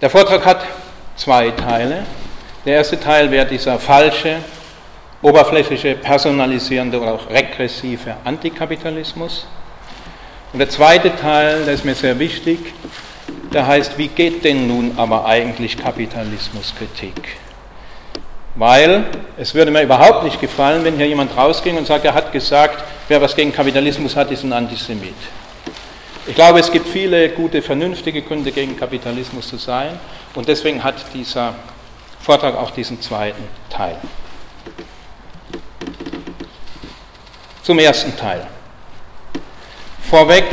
Der Vortrag hat zwei Teile. Der erste Teil wäre dieser falsche, oberflächliche, personalisierende oder auch regressive Antikapitalismus. Und der zweite Teil, der ist mir sehr wichtig, der heißt, wie geht denn nun aber eigentlich Kapitalismuskritik? Weil es würde mir überhaupt nicht gefallen, wenn hier jemand rausging und sagt, er hat gesagt, wer was gegen Kapitalismus hat, ist ein Antisemit. Ich glaube, es gibt viele gute, vernünftige Gründe, gegen Kapitalismus zu sein. Und deswegen hat dieser Vortrag auch diesen zweiten Teil. Zum ersten Teil. Vorweg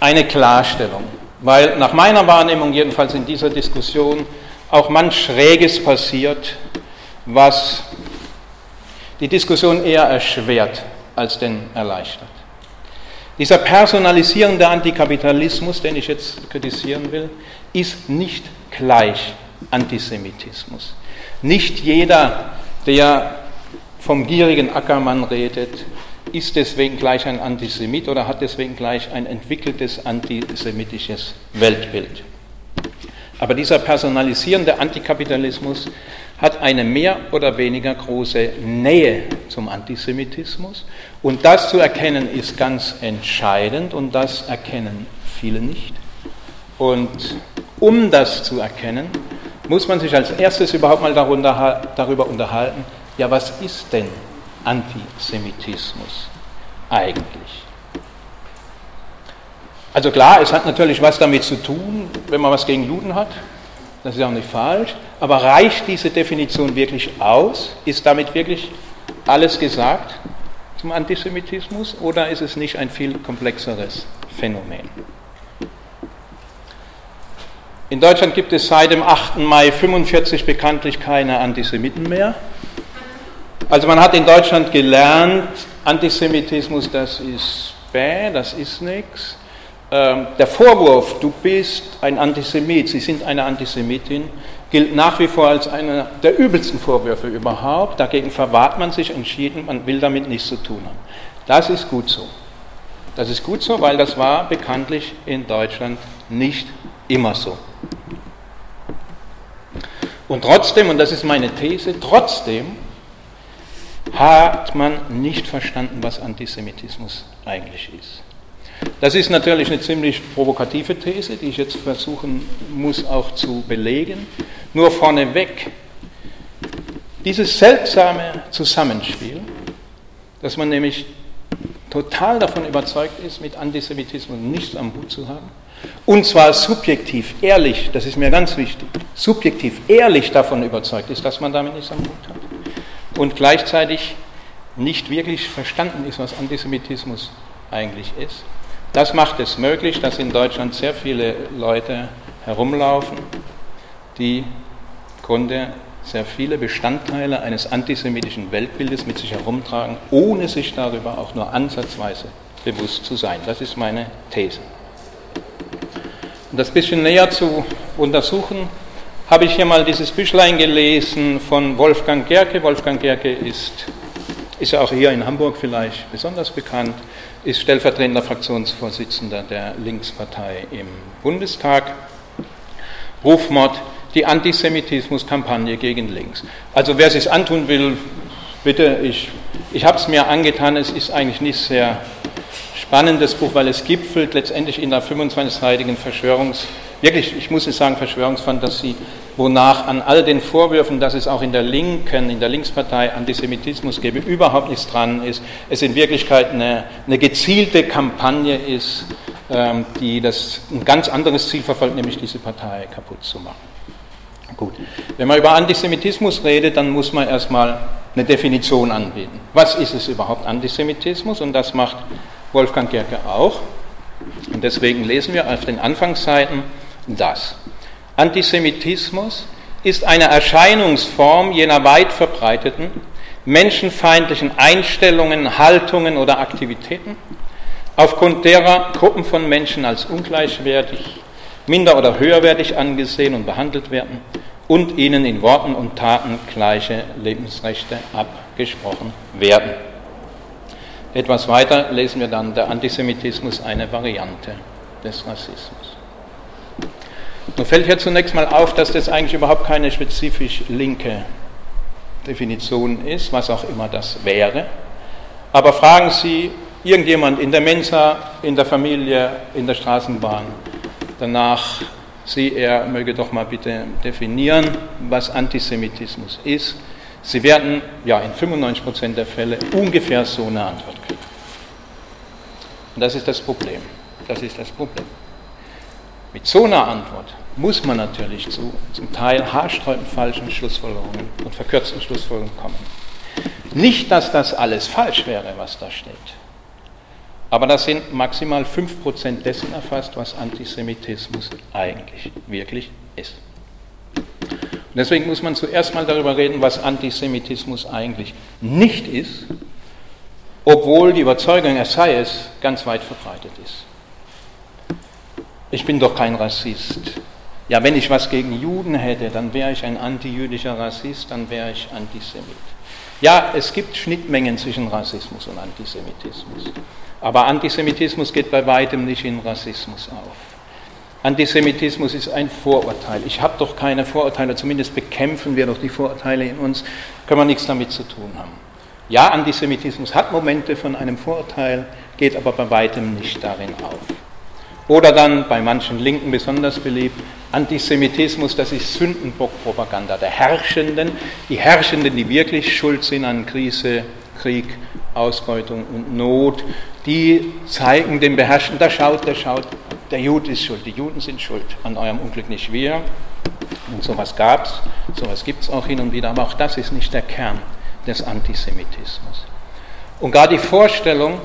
eine Klarstellung, weil nach meiner Wahrnehmung jedenfalls in dieser Diskussion auch manch Schräges passiert, was die Diskussion eher erschwert als denn erleichtert. Dieser personalisierende Antikapitalismus, den ich jetzt kritisieren will, ist nicht gleich Antisemitismus. Nicht jeder, der vom gierigen Ackermann redet, ist deswegen gleich ein Antisemit oder hat deswegen gleich ein entwickeltes antisemitisches Weltbild. Aber dieser personalisierende Antikapitalismus hat eine mehr oder weniger große Nähe zum Antisemitismus. Und das zu erkennen ist ganz entscheidend und das erkennen viele nicht. Und um das zu erkennen, muss man sich als erstes überhaupt mal darüber unterhalten, ja, was ist denn Antisemitismus eigentlich? Also klar, es hat natürlich was damit zu tun, wenn man was gegen Juden hat. Das ist auch nicht falsch. Aber reicht diese Definition wirklich aus? Ist damit wirklich alles gesagt zum Antisemitismus oder ist es nicht ein viel komplexeres Phänomen? In Deutschland gibt es seit dem 8. Mai 45 bekanntlich keine Antisemiten mehr. Also man hat in Deutschland gelernt, Antisemitismus, das ist bäh, das ist nichts. Ähm, der Vorwurf, du bist ein Antisemit, Sie sind eine Antisemitin, gilt nach wie vor als einer der übelsten Vorwürfe überhaupt. Dagegen verwahrt man sich entschieden, man will damit nichts zu tun haben. Das ist gut so. Das ist gut so, weil das war bekanntlich in Deutschland nicht immer so. Und trotzdem, und das ist meine These, trotzdem hat man nicht verstanden, was Antisemitismus eigentlich ist. Das ist natürlich eine ziemlich provokative These, die ich jetzt versuchen muss auch zu belegen. Nur vorneweg, dieses seltsame Zusammenspiel, dass man nämlich total davon überzeugt ist, mit Antisemitismus nichts am Hut zu haben, und zwar subjektiv, ehrlich, das ist mir ganz wichtig, subjektiv, ehrlich davon überzeugt ist, dass man damit nichts am Hut hat, und gleichzeitig nicht wirklich verstanden ist, was Antisemitismus eigentlich ist. Das macht es möglich, dass in Deutschland sehr viele Leute herumlaufen, die im Grunde sehr viele Bestandteile eines antisemitischen Weltbildes mit sich herumtragen, ohne sich darüber auch nur ansatzweise bewusst zu sein. Das ist meine These. Um das bisschen näher zu untersuchen, habe ich hier mal dieses Büchlein gelesen von Wolfgang Gerke. Wolfgang Gerke ist, ist ja auch hier in Hamburg vielleicht besonders bekannt ist stellvertretender Fraktionsvorsitzender der Linkspartei im Bundestag. Rufmord, die Antisemitismuskampagne gegen links. Also wer es sich antun will, bitte, ich, ich habe es mir angetan, es ist eigentlich nicht sehr spannendes Buch, weil es gipfelt letztendlich in der 25-seitigen Verschwörungs- wirklich, ich muss es sagen, Verschwörungsfantasie, wonach an all den Vorwürfen, dass es auch in der Linken, in der Linkspartei Antisemitismus gäbe, überhaupt nichts dran ist. Es in Wirklichkeit eine, eine gezielte Kampagne ist, ähm, die das ein ganz anderes Ziel verfolgt, nämlich diese Partei kaputt zu machen. Gut. Wenn man über Antisemitismus redet, dann muss man erstmal eine Definition anbieten. Was ist es überhaupt Antisemitismus? Und das macht Wolfgang Gerke auch. Und deswegen lesen wir auf den Anfangsseiten das. Antisemitismus ist eine Erscheinungsform jener weit verbreiteten menschenfeindlichen Einstellungen, Haltungen oder Aktivitäten, aufgrund derer Gruppen von Menschen als ungleichwertig, minder oder höherwertig angesehen und behandelt werden und ihnen in Worten und Taten gleiche Lebensrechte abgesprochen werden. Etwas weiter lesen wir dann, der Antisemitismus eine Variante des Rassismus. Nun fällt hier zunächst mal auf, dass das eigentlich überhaupt keine spezifisch linke Definition ist, was auch immer das wäre. Aber fragen Sie irgendjemand in der Mensa, in der Familie, in der Straßenbahn danach, Sie, er möge doch mal bitte definieren, was Antisemitismus ist. Sie werden ja in 95% der Fälle ungefähr so eine Antwort kriegen. Und das ist das Problem. Das ist das Problem. Mit so einer Antwort muss man natürlich zu zum Teil haarsträubend falschen Schlussfolgerungen und verkürzten Schlussfolgerungen kommen. Nicht, dass das alles falsch wäre, was da steht, aber das sind maximal 5% dessen erfasst, was Antisemitismus eigentlich wirklich ist. Und deswegen muss man zuerst mal darüber reden, was Antisemitismus eigentlich nicht ist, obwohl die Überzeugung, er sei es, ganz weit verbreitet ist. Ich bin doch kein Rassist. Ja, wenn ich was gegen Juden hätte, dann wäre ich ein antijüdischer Rassist, dann wäre ich Antisemit. Ja, es gibt Schnittmengen zwischen Rassismus und Antisemitismus. Aber Antisemitismus geht bei weitem nicht in Rassismus auf. Antisemitismus ist ein Vorurteil. Ich habe doch keine Vorurteile, zumindest bekämpfen wir doch die Vorurteile in uns, können wir nichts damit zu tun haben. Ja, Antisemitismus hat Momente von einem Vorurteil, geht aber bei weitem nicht darin auf. Oder dann bei manchen Linken besonders beliebt, Antisemitismus, das ist Sündenbockpropaganda der Herrschenden, die Herrschenden, die wirklich schuld sind an Krise, Krieg, Ausbeutung und Not, die zeigen dem Beherrschten, da schaut, der schaut, der Jude ist schuld, die Juden sind schuld an eurem Unglück, nicht wir. Und sowas gab es, sowas gibt es auch hin und wieder, aber auch das ist nicht der Kern des Antisemitismus. Und gar die Vorstellung,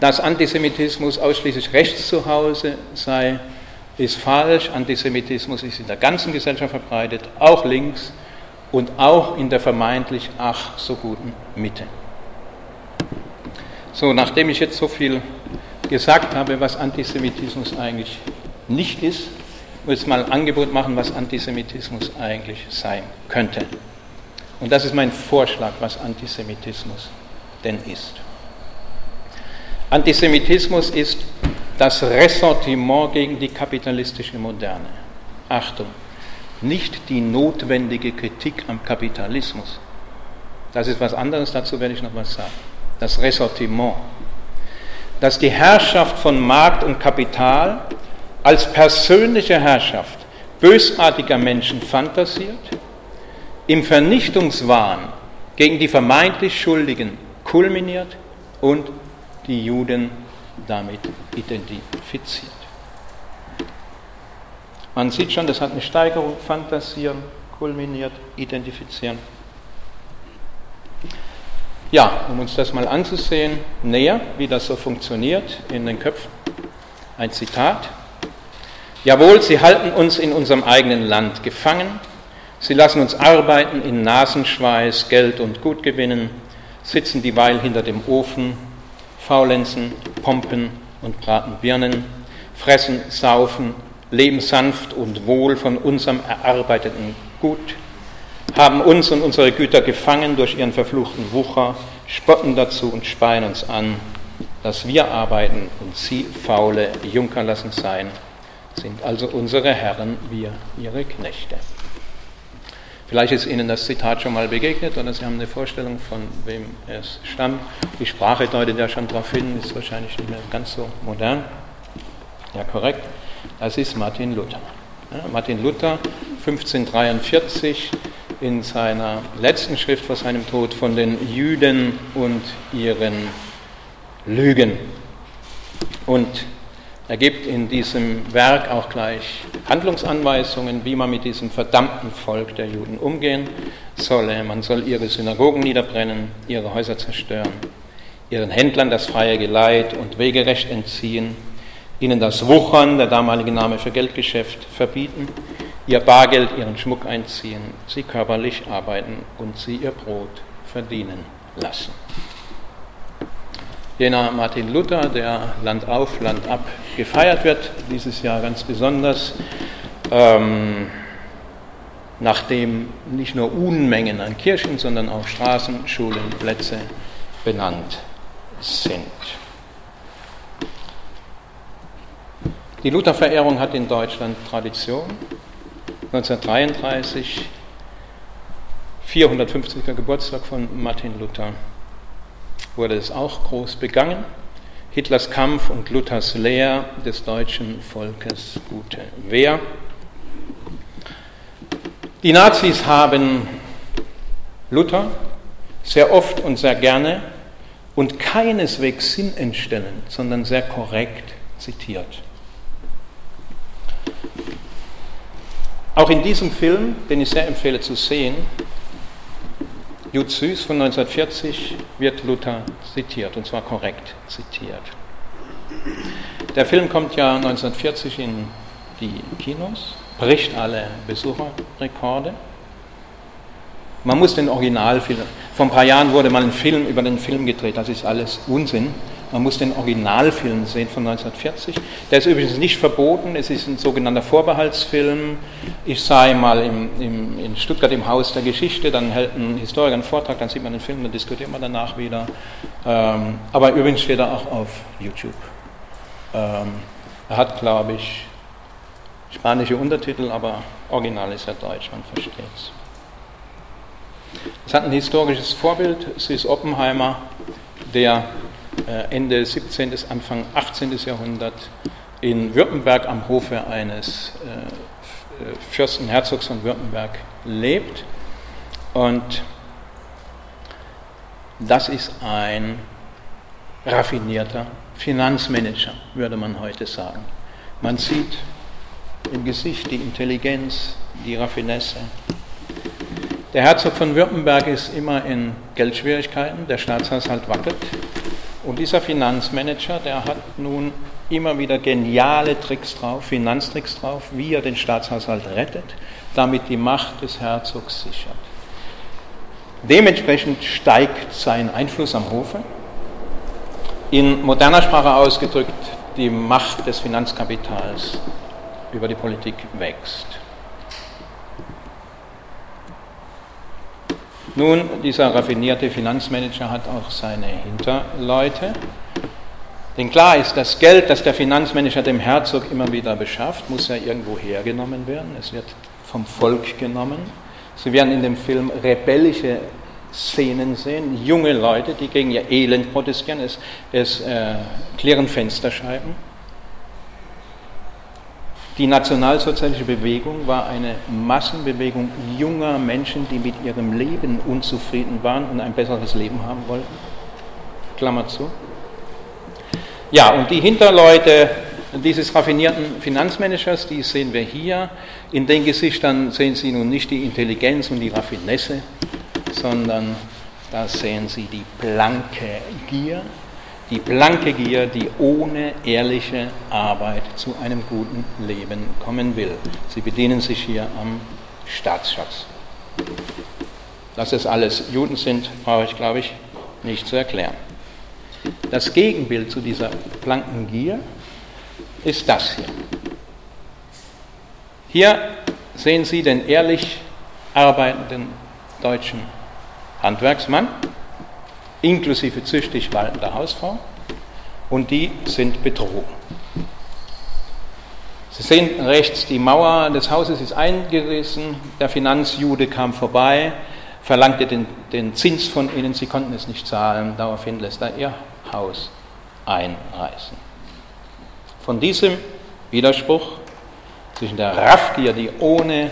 dass Antisemitismus ausschließlich rechts zu Hause sei, ist falsch. Antisemitismus ist in der ganzen Gesellschaft verbreitet, auch links und auch in der vermeintlich ach so guten Mitte. So, nachdem ich jetzt so viel gesagt habe, was Antisemitismus eigentlich nicht ist, muss ich mal ein Angebot machen, was Antisemitismus eigentlich sein könnte. Und das ist mein Vorschlag, was Antisemitismus denn ist. Antisemitismus ist das Ressentiment gegen die kapitalistische Moderne. Achtung, nicht die notwendige Kritik am Kapitalismus. Das ist was anderes, dazu werde ich noch was sagen. Das Ressentiment. Dass die Herrschaft von Markt und Kapital als persönliche Herrschaft bösartiger Menschen fantasiert, im Vernichtungswahn gegen die vermeintlich Schuldigen kulminiert und die Juden damit identifiziert. Man sieht schon, das hat eine Steigerung, fantasieren, kulminiert, identifizieren. Ja, um uns das mal anzusehen, näher, wie das so funktioniert in den Köpfen. Ein Zitat. Jawohl, sie halten uns in unserem eigenen Land gefangen. Sie lassen uns arbeiten in Nasenschweiß, Geld und Gut gewinnen, sitzen dieweil hinter dem Ofen faulenzen, pompen und braten Birnen, fressen, saufen, leben sanft und wohl von unserem erarbeiteten Gut, haben uns und unsere Güter gefangen durch ihren verfluchten Wucher, spotten dazu und speien uns an, dass wir arbeiten und sie faule Junker lassen sein, sind also unsere Herren, wir ihre Knechte. Vielleicht ist Ihnen das Zitat schon mal begegnet oder Sie haben eine Vorstellung, von wem es stammt. Die Sprache deutet ja schon darauf hin, ist wahrscheinlich nicht mehr ganz so modern. Ja, korrekt. Das ist Martin Luther. Ja, Martin Luther, 1543, in seiner letzten Schrift vor seinem Tod von den Jüden und ihren Lügen. Und er gibt in diesem Werk auch gleich Handlungsanweisungen, wie man mit diesem verdammten Volk der Juden umgehen solle. Man soll ihre Synagogen niederbrennen, ihre Häuser zerstören, ihren Händlern das freie Geleit und Wegerecht entziehen, ihnen das Wuchern, der damalige Name für Geldgeschäft, verbieten, ihr Bargeld, ihren Schmuck einziehen, sie körperlich arbeiten und sie ihr Brot verdienen lassen jener Martin Luther, der Land auf, Land ab gefeiert wird, dieses Jahr ganz besonders, ähm, nachdem nicht nur Unmengen an Kirchen, sondern auch Straßen, Schulen, Plätze benannt sind. Die Lutherverehrung hat in Deutschland Tradition. 1933, 450er Geburtstag von Martin Luther, wurde es auch groß begangen. Hitlers Kampf und Luthers Lehr des deutschen Volkes gute Wehr. Die Nazis haben Luther sehr oft und sehr gerne und keineswegs sinnentstellend, sondern sehr korrekt zitiert. Auch in diesem Film, den ich sehr empfehle zu sehen, Jud Süß von 1940 wird Luther zitiert, und zwar korrekt zitiert. Der Film kommt ja 1940 in die Kinos, bricht alle Besucherrekorde. Man muss den Originalfilm, vor ein paar Jahren wurde mal ein Film über den Film gedreht, das ist alles Unsinn. Man muss den Originalfilm sehen von 1940. Der ist übrigens nicht verboten, es ist ein sogenannter Vorbehaltsfilm. Ich sei mal im, im, in Stuttgart im Haus der Geschichte, dann hält ein Historiker einen Vortrag, dann sieht man den Film, dann diskutiert man danach wieder. Ähm, aber übrigens steht er auch auf YouTube. Ähm, er hat, glaube ich, spanische Untertitel, aber original ist er deutsch, man versteht es. Es hat ein historisches Vorbild, es ist Oppenheimer, der Ende 17. bis Anfang 18. Jahrhundert in Württemberg am Hofe eines äh, äh, Fürsten Herzogs von Württemberg lebt. Und das ist ein raffinierter Finanzmanager, würde man heute sagen. Man sieht im Gesicht die Intelligenz, die Raffinesse. Der Herzog von Württemberg ist immer in Geldschwierigkeiten, der Staatshaushalt wackelt. Und dieser Finanzmanager, der hat nun immer wieder geniale Tricks drauf, Finanztricks drauf, wie er den Staatshaushalt rettet, damit die Macht des Herzogs sichert. Dementsprechend steigt sein Einfluss am Hofe. In moderner Sprache ausgedrückt, die Macht des Finanzkapitals über die Politik wächst. Nun, dieser raffinierte Finanzmanager hat auch seine Hinterleute. Denn klar ist, das Geld, das der Finanzmanager dem Herzog immer wieder beschafft, muss ja irgendwo hergenommen werden. Es wird vom Volk genommen. Sie werden in dem Film rebellische Szenen sehen, junge Leute, die gegen ihr Elend protestieren, es, es äh, klären Fensterscheiben. Die nationalsozialistische Bewegung war eine Massenbewegung junger Menschen, die mit ihrem Leben unzufrieden waren und ein besseres Leben haben wollten. Klammer zu. Ja, und die Hinterleute dieses raffinierten Finanzmanagers, die sehen wir hier. In den Gesichtern sehen Sie nun nicht die Intelligenz und die Raffinesse, sondern da sehen Sie die blanke Gier, die blanke Gier, die ohne ehrliche Arbeit zu einem guten Leben kommen will. Sie bedienen sich hier am Staatsschatz. Dass es alles Juden sind, brauche ich, glaube ich, nicht zu erklären. Das Gegenbild zu dieser blanken Gier ist das hier. Hier sehen Sie den ehrlich arbeitenden deutschen Handwerksmann, inklusive züchtig waltender Hausfrau, und die sind betrogen. Sie sehen rechts, die Mauer des Hauses ist eingerissen, der Finanzjude kam vorbei, verlangte den, den Zins von ihnen, sie konnten es nicht zahlen, daraufhin lässt er ihr Haus einreißen. Von diesem Widerspruch zwischen der Raffgier, die ohne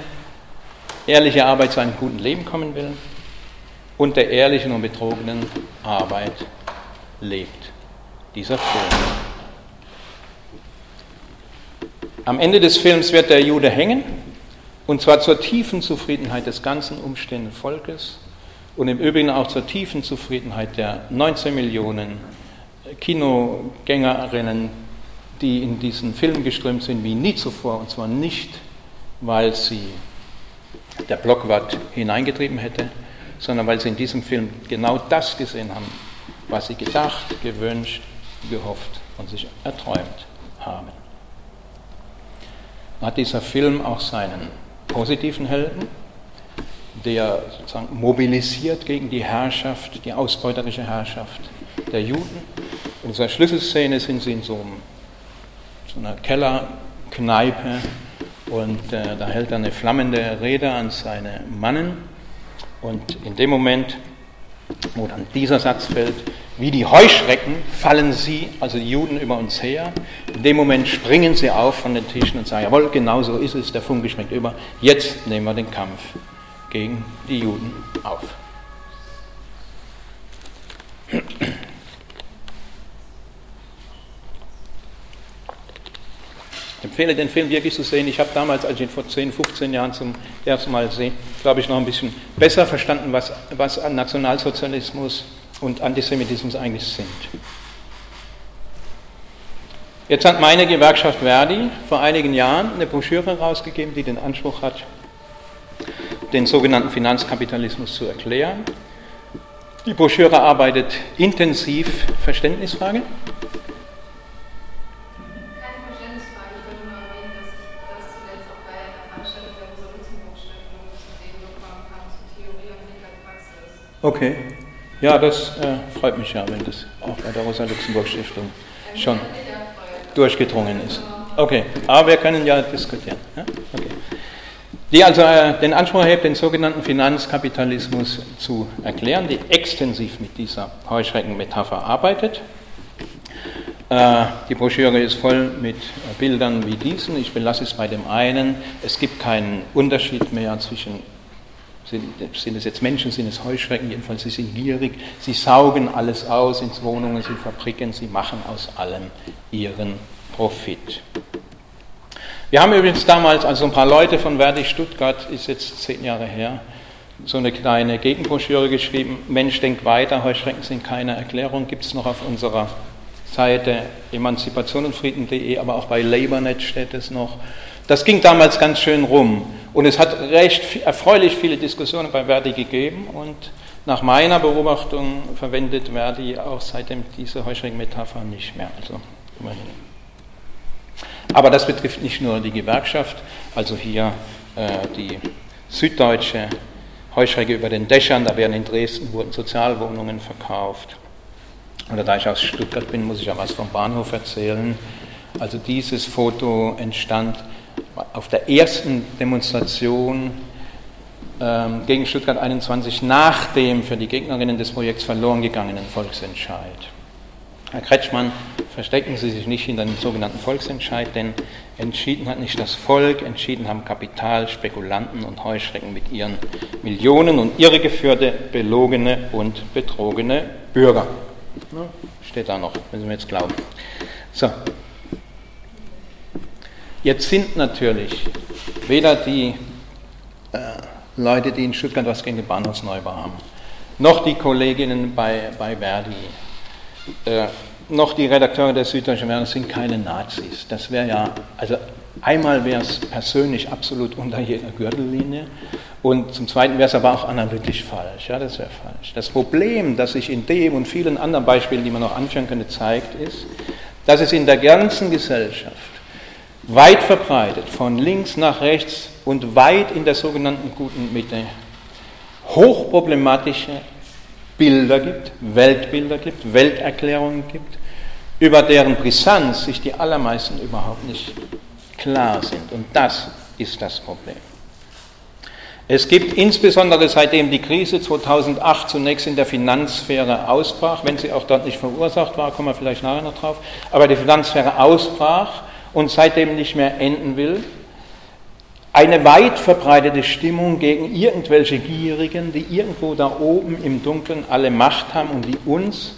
ehrliche Arbeit zu einem guten Leben kommen will, und der ehrlichen und betrogenen Arbeit lebt dieser Film. Am Ende des Films wird der Jude hängen, und zwar zur tiefen Zufriedenheit des ganzen umstehenden Volkes und im Übrigen auch zur tiefen Zufriedenheit der 19 Millionen Kinogängerinnen, die in diesen Film geströmt sind wie nie zuvor, und zwar nicht, weil sie der Blockwart hineingetrieben hätte, sondern weil sie in diesem Film genau das gesehen haben, was sie gedacht, gewünscht, gehofft und sich erträumt haben. Hat dieser Film auch seinen positiven Helden, der sozusagen mobilisiert gegen die Herrschaft, die ausbeuterische Herrschaft der Juden. In dieser Schlüsselszene sind sie in so einer Kellerkneipe und äh, da hält er eine flammende Rede an seine Mannen und in dem Moment, wo dann dieser Satz fällt, wie die Heuschrecken fallen sie, also die Juden, über uns her. In dem Moment springen sie auf von den Tischen und sagen, jawohl, genau so ist es, der Funke schmeckt über, jetzt nehmen wir den Kampf gegen die Juden auf. Ich empfehle den Film wirklich zu sehen. Ich habe damals, als ich ihn vor 10, 15 Jahren zum ersten Mal sehe, glaube ich, noch ein bisschen besser verstanden, was, was an Nationalsozialismus und Antisemitismus eigentlich sind. Jetzt hat meine Gewerkschaft Verdi vor einigen Jahren eine Broschüre herausgegeben, die den Anspruch hat, den sogenannten Finanzkapitalismus zu erklären. Die Broschüre arbeitet intensiv Verständnisfrage Okay. Ja, das äh, freut mich ja, wenn das auch bei der Rosa-Luxemburg-Stiftung schon durchgedrungen ist. Okay, aber wir können ja diskutieren. Ja? Okay. Die also äh, den Anspruch erhebt, den sogenannten Finanzkapitalismus zu erklären, die extensiv mit dieser Heuschreckenmetapher arbeitet. Äh, die Broschüre ist voll mit Bildern wie diesen. Ich belasse es bei dem einen. Es gibt keinen Unterschied mehr zwischen sind, sind es jetzt Menschen, sind es Heuschrecken, jedenfalls sie sind gierig, sie saugen alles aus ins Wohnungen, in Fabriken, sie machen aus allem ihren Profit. Wir haben übrigens damals, also ein paar Leute von Verdi Stuttgart, ist jetzt zehn Jahre her, so eine kleine Gegenbroschüre geschrieben, Mensch, denk weiter, Heuschrecken sind keine Erklärung, gibt es noch auf unserer Seite emanzipationundfrieden.de, aber auch bei LabourNet steht es noch. Das ging damals ganz schön rum. Und es hat recht erfreulich viele Diskussionen bei Verdi gegeben und nach meiner Beobachtung verwendet Verdi auch seitdem diese Heuschreckenmetapher nicht mehr. Also immerhin. Aber das betrifft nicht nur die Gewerkschaft, also hier äh, die süddeutsche Heuschrecke über den Dächern, da werden in Dresden wurden Sozialwohnungen verkauft. Oder da ich aus Stuttgart bin, muss ich ja was vom Bahnhof erzählen. Also dieses Foto entstand auf der ersten Demonstration ähm, gegen Stuttgart 21 nach dem für die Gegnerinnen des Projekts verloren gegangenen Volksentscheid. Herr Kretschmann, verstecken Sie sich nicht hinter dem sogenannten Volksentscheid, denn entschieden hat nicht das Volk, entschieden haben Kapital, Spekulanten und Heuschrecken mit ihren Millionen und irregeführte, belogene und betrogene Bürger. Steht da noch, müssen wir jetzt glauben. So, Jetzt sind natürlich weder die äh, Leute, die in Stuttgart was gegen den Bahnhofsneubau haben, noch die Kolleginnen bei, bei Verdi, äh, noch die Redakteure der Süddeutschen Werbung sind keine Nazis. Das wäre ja, also einmal wäre es persönlich absolut unter jeder Gürtellinie und zum Zweiten wäre es aber auch analytisch falsch. Ja, das wäre falsch. Das Problem, das sich in dem und vielen anderen Beispielen, die man noch anführen könnte, zeigt, ist, dass es in der ganzen Gesellschaft weit verbreitet, von links nach rechts und weit in der sogenannten guten Mitte, hochproblematische Bilder gibt, Weltbilder gibt, Welterklärungen gibt, über deren Brisanz sich die allermeisten überhaupt nicht klar sind. Und das ist das Problem. Es gibt insbesondere seitdem die Krise 2008 zunächst in der Finanzsphäre ausbrach, wenn sie auch dort nicht verursacht war, kommen wir vielleicht nachher noch drauf, aber die Finanzsphäre ausbrach, und seitdem nicht mehr enden will. Eine weit verbreitete Stimmung gegen irgendwelche Gierigen, die irgendwo da oben im Dunkeln alle Macht haben und die uns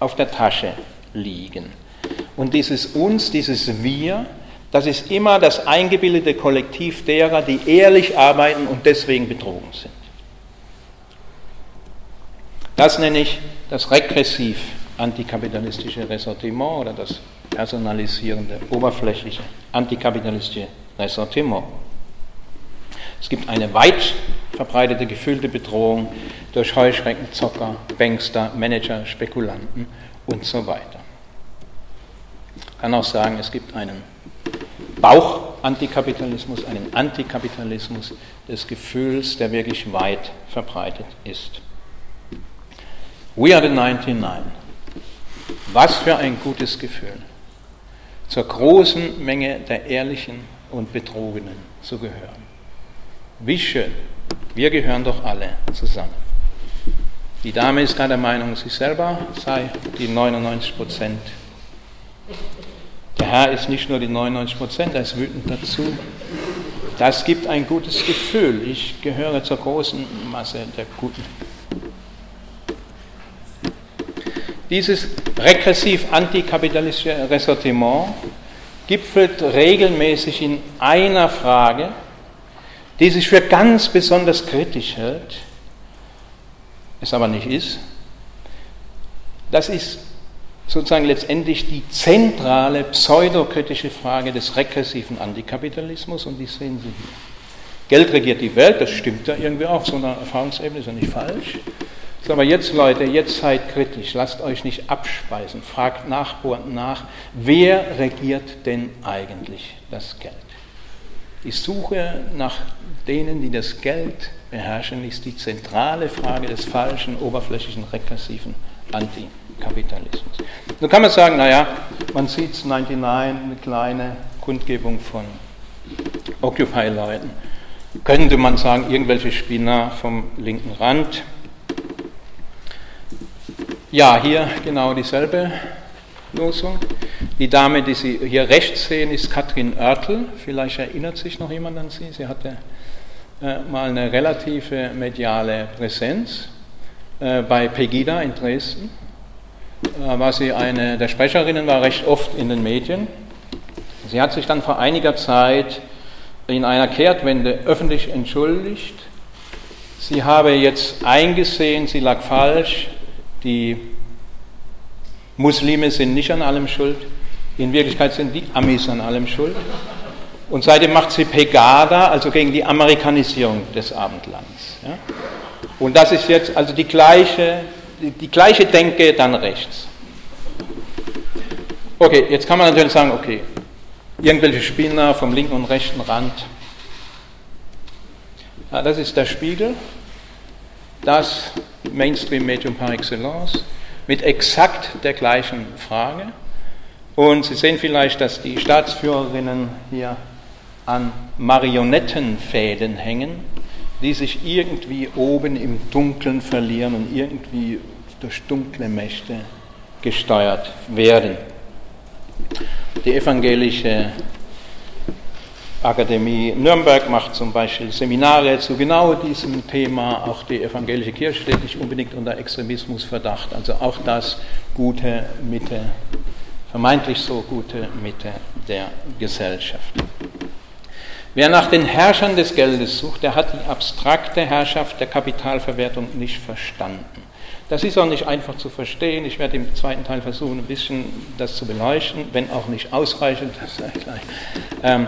auf der Tasche liegen. Und dieses uns, dieses wir, das ist immer das eingebildete Kollektiv derer, die ehrlich arbeiten und deswegen betrogen sind. Das nenne ich das regressiv antikapitalistische Ressentiment oder das personalisierende, oberflächliche, antikapitalistische Ressentiment. Es gibt eine weit verbreitete gefühlte Bedrohung durch Heuschrecken, Zocker, Bankster, Manager, Spekulanten und so weiter. Ich kann auch sagen, es gibt einen Bauch-Antikapitalismus, einen Antikapitalismus des Gefühls, der wirklich weit verbreitet ist. We are the 99. Was für ein gutes Gefühl. zur großen Menge der Ehrlichen und Betrogenen zu gehören. Wie schön, wir gehören doch alle zusammen. Die Dame ist gerade der Meinung, sie selber sei die 99 Prozent. Der Herr ist nicht nur die 99 Prozent, er ist wütend dazu. Das gibt ein gutes Gefühl. Ich gehöre zur großen Masse der Guten. Dieses regressiv-antikapitalistische Ressortiment gipfelt regelmäßig in einer Frage, die sich für ganz besonders kritisch hält, es aber nicht ist. Das ist sozusagen letztendlich die zentrale pseudokritische Frage des regressiven Antikapitalismus und die sehen Sie hier. Geld regiert die Welt, das stimmt ja irgendwie auch, so eine Erfahrungsebene ist ja nicht falsch. So, aber jetzt Leute, jetzt seid kritisch, lasst euch nicht abspeisen, fragt nach, bohrt nach, wer regiert denn eigentlich das Geld? Die Suche nach denen, die das Geld beherrschen, ist die zentrale Frage des falschen, oberflächlichen, regressiven Antikapitalismus. Nun kann man sagen, naja, man sieht es 99, eine kleine Kundgebung von Occupy-Leuten. Könnte man sagen, irgendwelche Spinner vom linken Rand. Ja, hier genau dieselbe Losung. Die Dame, die Sie hier rechts sehen, ist Katrin Oertel. Vielleicht erinnert sich noch jemand an sie. Sie hatte äh, mal eine relative mediale Präsenz. Äh, bei Pegida in Dresden äh, war sie eine der Sprecherinnen, war recht oft in den Medien. Sie hat sich dann vor einiger Zeit in einer Kehrtwende öffentlich entschuldigt. Sie habe jetzt eingesehen, sie lag falsch, die Muslime sind nicht an allem schuld, in Wirklichkeit sind die Amis an allem schuld. Und seitdem macht sie Pegada, also gegen die Amerikanisierung des Abendlands. Ja? Und das ist jetzt also die gleiche, die, gleiche Denke dann rechts. Okay, jetzt kann man natürlich sagen, okay, irgendwelche Spinner vom linken und rechten Rand. Ja, das ist der Spiegel, das Mainstream-Medium par excellence, mit exakt der gleichen Frage. Und Sie sehen vielleicht, dass die Staatsführerinnen hier an Marionettenfäden hängen, die sich irgendwie oben im Dunkeln verlieren und irgendwie durch dunkle Mächte gesteuert werden. Die evangelische Akademie Nürnberg macht zum Beispiel Seminare zu genau diesem Thema. Auch die evangelische Kirche steht nicht unbedingt unter Extremismusverdacht. Also auch das gute Mitte vermeintlich so gute Mitte der Gesellschaft. Wer nach den Herrschern des Geldes sucht, der hat die abstrakte Herrschaft der Kapitalverwertung nicht verstanden. Das ist auch nicht einfach zu verstehen. Ich werde im zweiten Teil versuchen, ein bisschen das zu beleuchten, wenn auch nicht ausreichend. Ähm,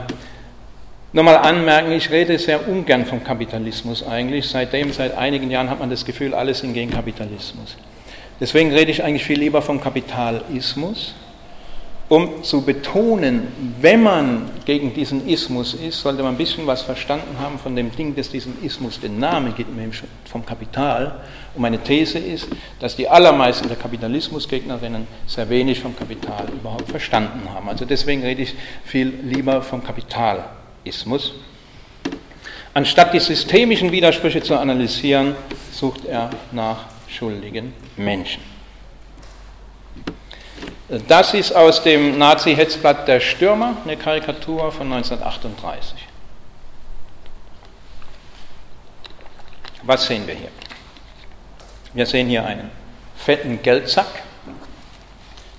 Nochmal anmerken, ich rede sehr ungern vom Kapitalismus eigentlich. Seitdem, seit einigen Jahren hat man das Gefühl, alles sind gegen Kapitalismus. Deswegen rede ich eigentlich viel lieber vom Kapitalismus, um zu betonen, wenn man gegen diesen Ismus ist, sollte man ein bisschen was verstanden haben von dem Ding, das diesem Ismus den Namen gibt, nämlich vom Kapital. Und meine These ist, dass die allermeisten der Kapitalismusgegnerinnen sehr wenig vom Kapital überhaupt verstanden haben. Also deswegen rede ich viel lieber vom Kapitalismus. Anstatt die systemischen Widersprüche zu analysieren, sucht er nach schuldigen Menschen. Das ist aus dem Nazi-Hetzblatt Der Stürmer, eine Karikatur von 1938. Was sehen wir hier? Wir sehen hier einen fetten Geldsack,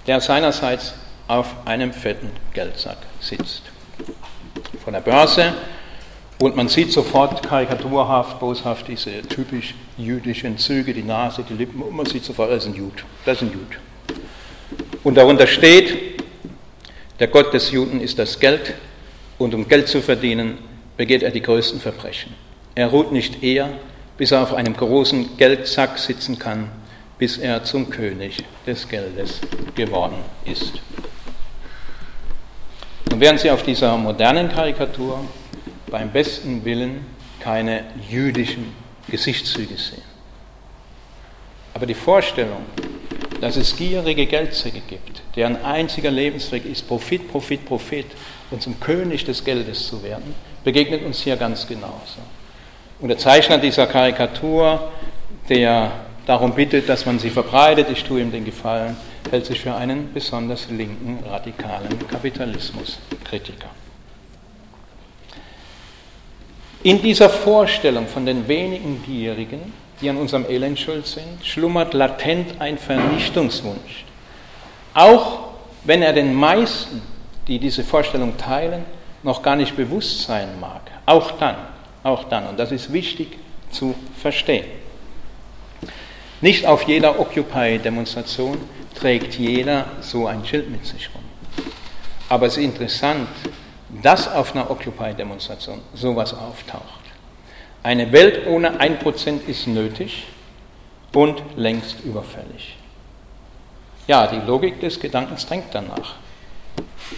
der seinerseits auf einem fetten Geldsack sitzt. Von der Börse und man sieht sofort karikaturhaft, boshaft diese typisch jüdischen Züge, die Nase, die Lippen, und man sieht sofort, das ist ein Jud. Das ist ein Jud. Und darunter steht, der Gott des Juden ist das Geld und um Geld zu verdienen, begeht er die größten Verbrechen. Er ruht nicht eher, bis er auf einem großen Geldsack sitzen kann, bis er zum König des Geldes geworden ist. Und während Sie auf dieser modernen Karikatur beim besten Willen keine jüdischen Gesichtszüge sehen. Aber die Vorstellung, dass es gierige Geldsäcke gibt, deren einziger Lebensweg ist, Profit, Profit, Profit und zum König des Geldes zu werden, begegnet uns hier ganz genauso. Und der Zeichner dieser Karikatur, der darum bittet, dass man sie verbreitet, ich tue ihm den Gefallen, hält sich für einen besonders linken, radikalen Kapitalismuskritiker. In dieser Vorstellung von den wenigen Gierigen, die an unserem Elend schuld sind, schlummert latent ein Vernichtungswunsch. Auch wenn er den meisten, die diese Vorstellung teilen, noch gar nicht bewusst sein mag. Auch dann, auch dann. Und das ist wichtig zu verstehen. Nicht auf jeder Occupy-Demonstration trägt jeder so ein Schild mit sich rum. Aber es ist interessant, dass auf einer Occupy-Demonstration sowas auftaucht. Eine Welt ohne 1% ist nötig und längst überfällig. Ja, die Logik des Gedankens drängt danach.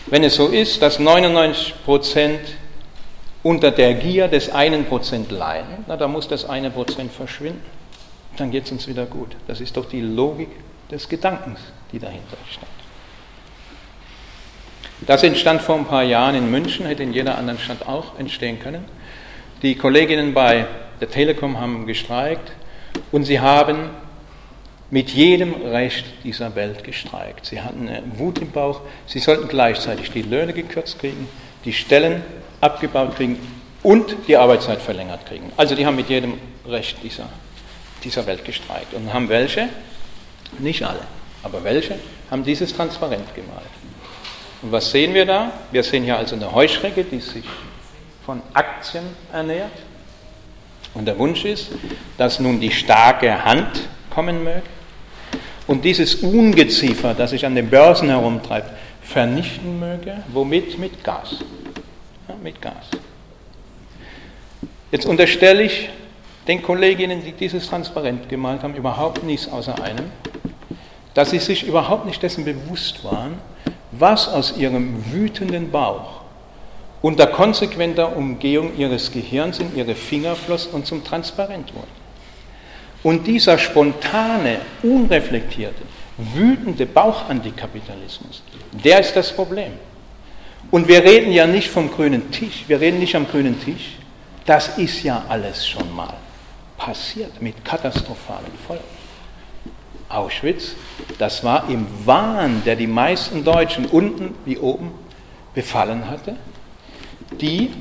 Wenn es so ist, dass 99% unter der Gier des einen Prozent leiden, na, dann muss das eine Prozent verschwinden. Dann geht es uns wieder gut. Das ist doch die Logik des Gedankens, die dahinter steht. Das entstand vor ein paar Jahren in München, hätte in jeder anderen Stadt auch entstehen können. Die Kolleginnen bei der Telekom haben gestreikt und sie haben mit jedem Recht dieser Welt gestreikt. Sie hatten eine Wut im Bauch, sie sollten gleichzeitig die Löhne gekürzt kriegen, die Stellen abgebaut kriegen und die Arbeitszeit verlängert kriegen. Also die haben mit jedem Recht dieser, dieser Welt gestreikt. Und haben welche? Nicht alle, aber welche haben dieses transparent gemalt. Und was sehen wir da? Wir sehen hier also eine Heuschrecke, die sich von Aktien ernährt. Und der Wunsch ist, dass nun die starke Hand kommen möge und dieses Ungeziefer, das sich an den Börsen herumtreibt, vernichten möge. Womit? Mit Gas. Ja, mit Gas. Jetzt unterstelle ich den Kolleginnen, die dieses transparent gemalt haben, überhaupt nichts außer einem, dass sie sich überhaupt nicht dessen bewusst waren, was aus ihrem wütenden Bauch unter konsequenter Umgehung ihres Gehirns in ihre Finger floss und zum Transparent wurde. Und dieser spontane, unreflektierte, wütende Bauchantikapitalismus, der ist das Problem. Und wir reden ja nicht vom grünen Tisch, wir reden nicht am grünen Tisch, das ist ja alles schon mal passiert mit katastrophalen Folgen. Auschwitz, das war im Wahn, der die meisten Deutschen unten wie oben befallen hatte, die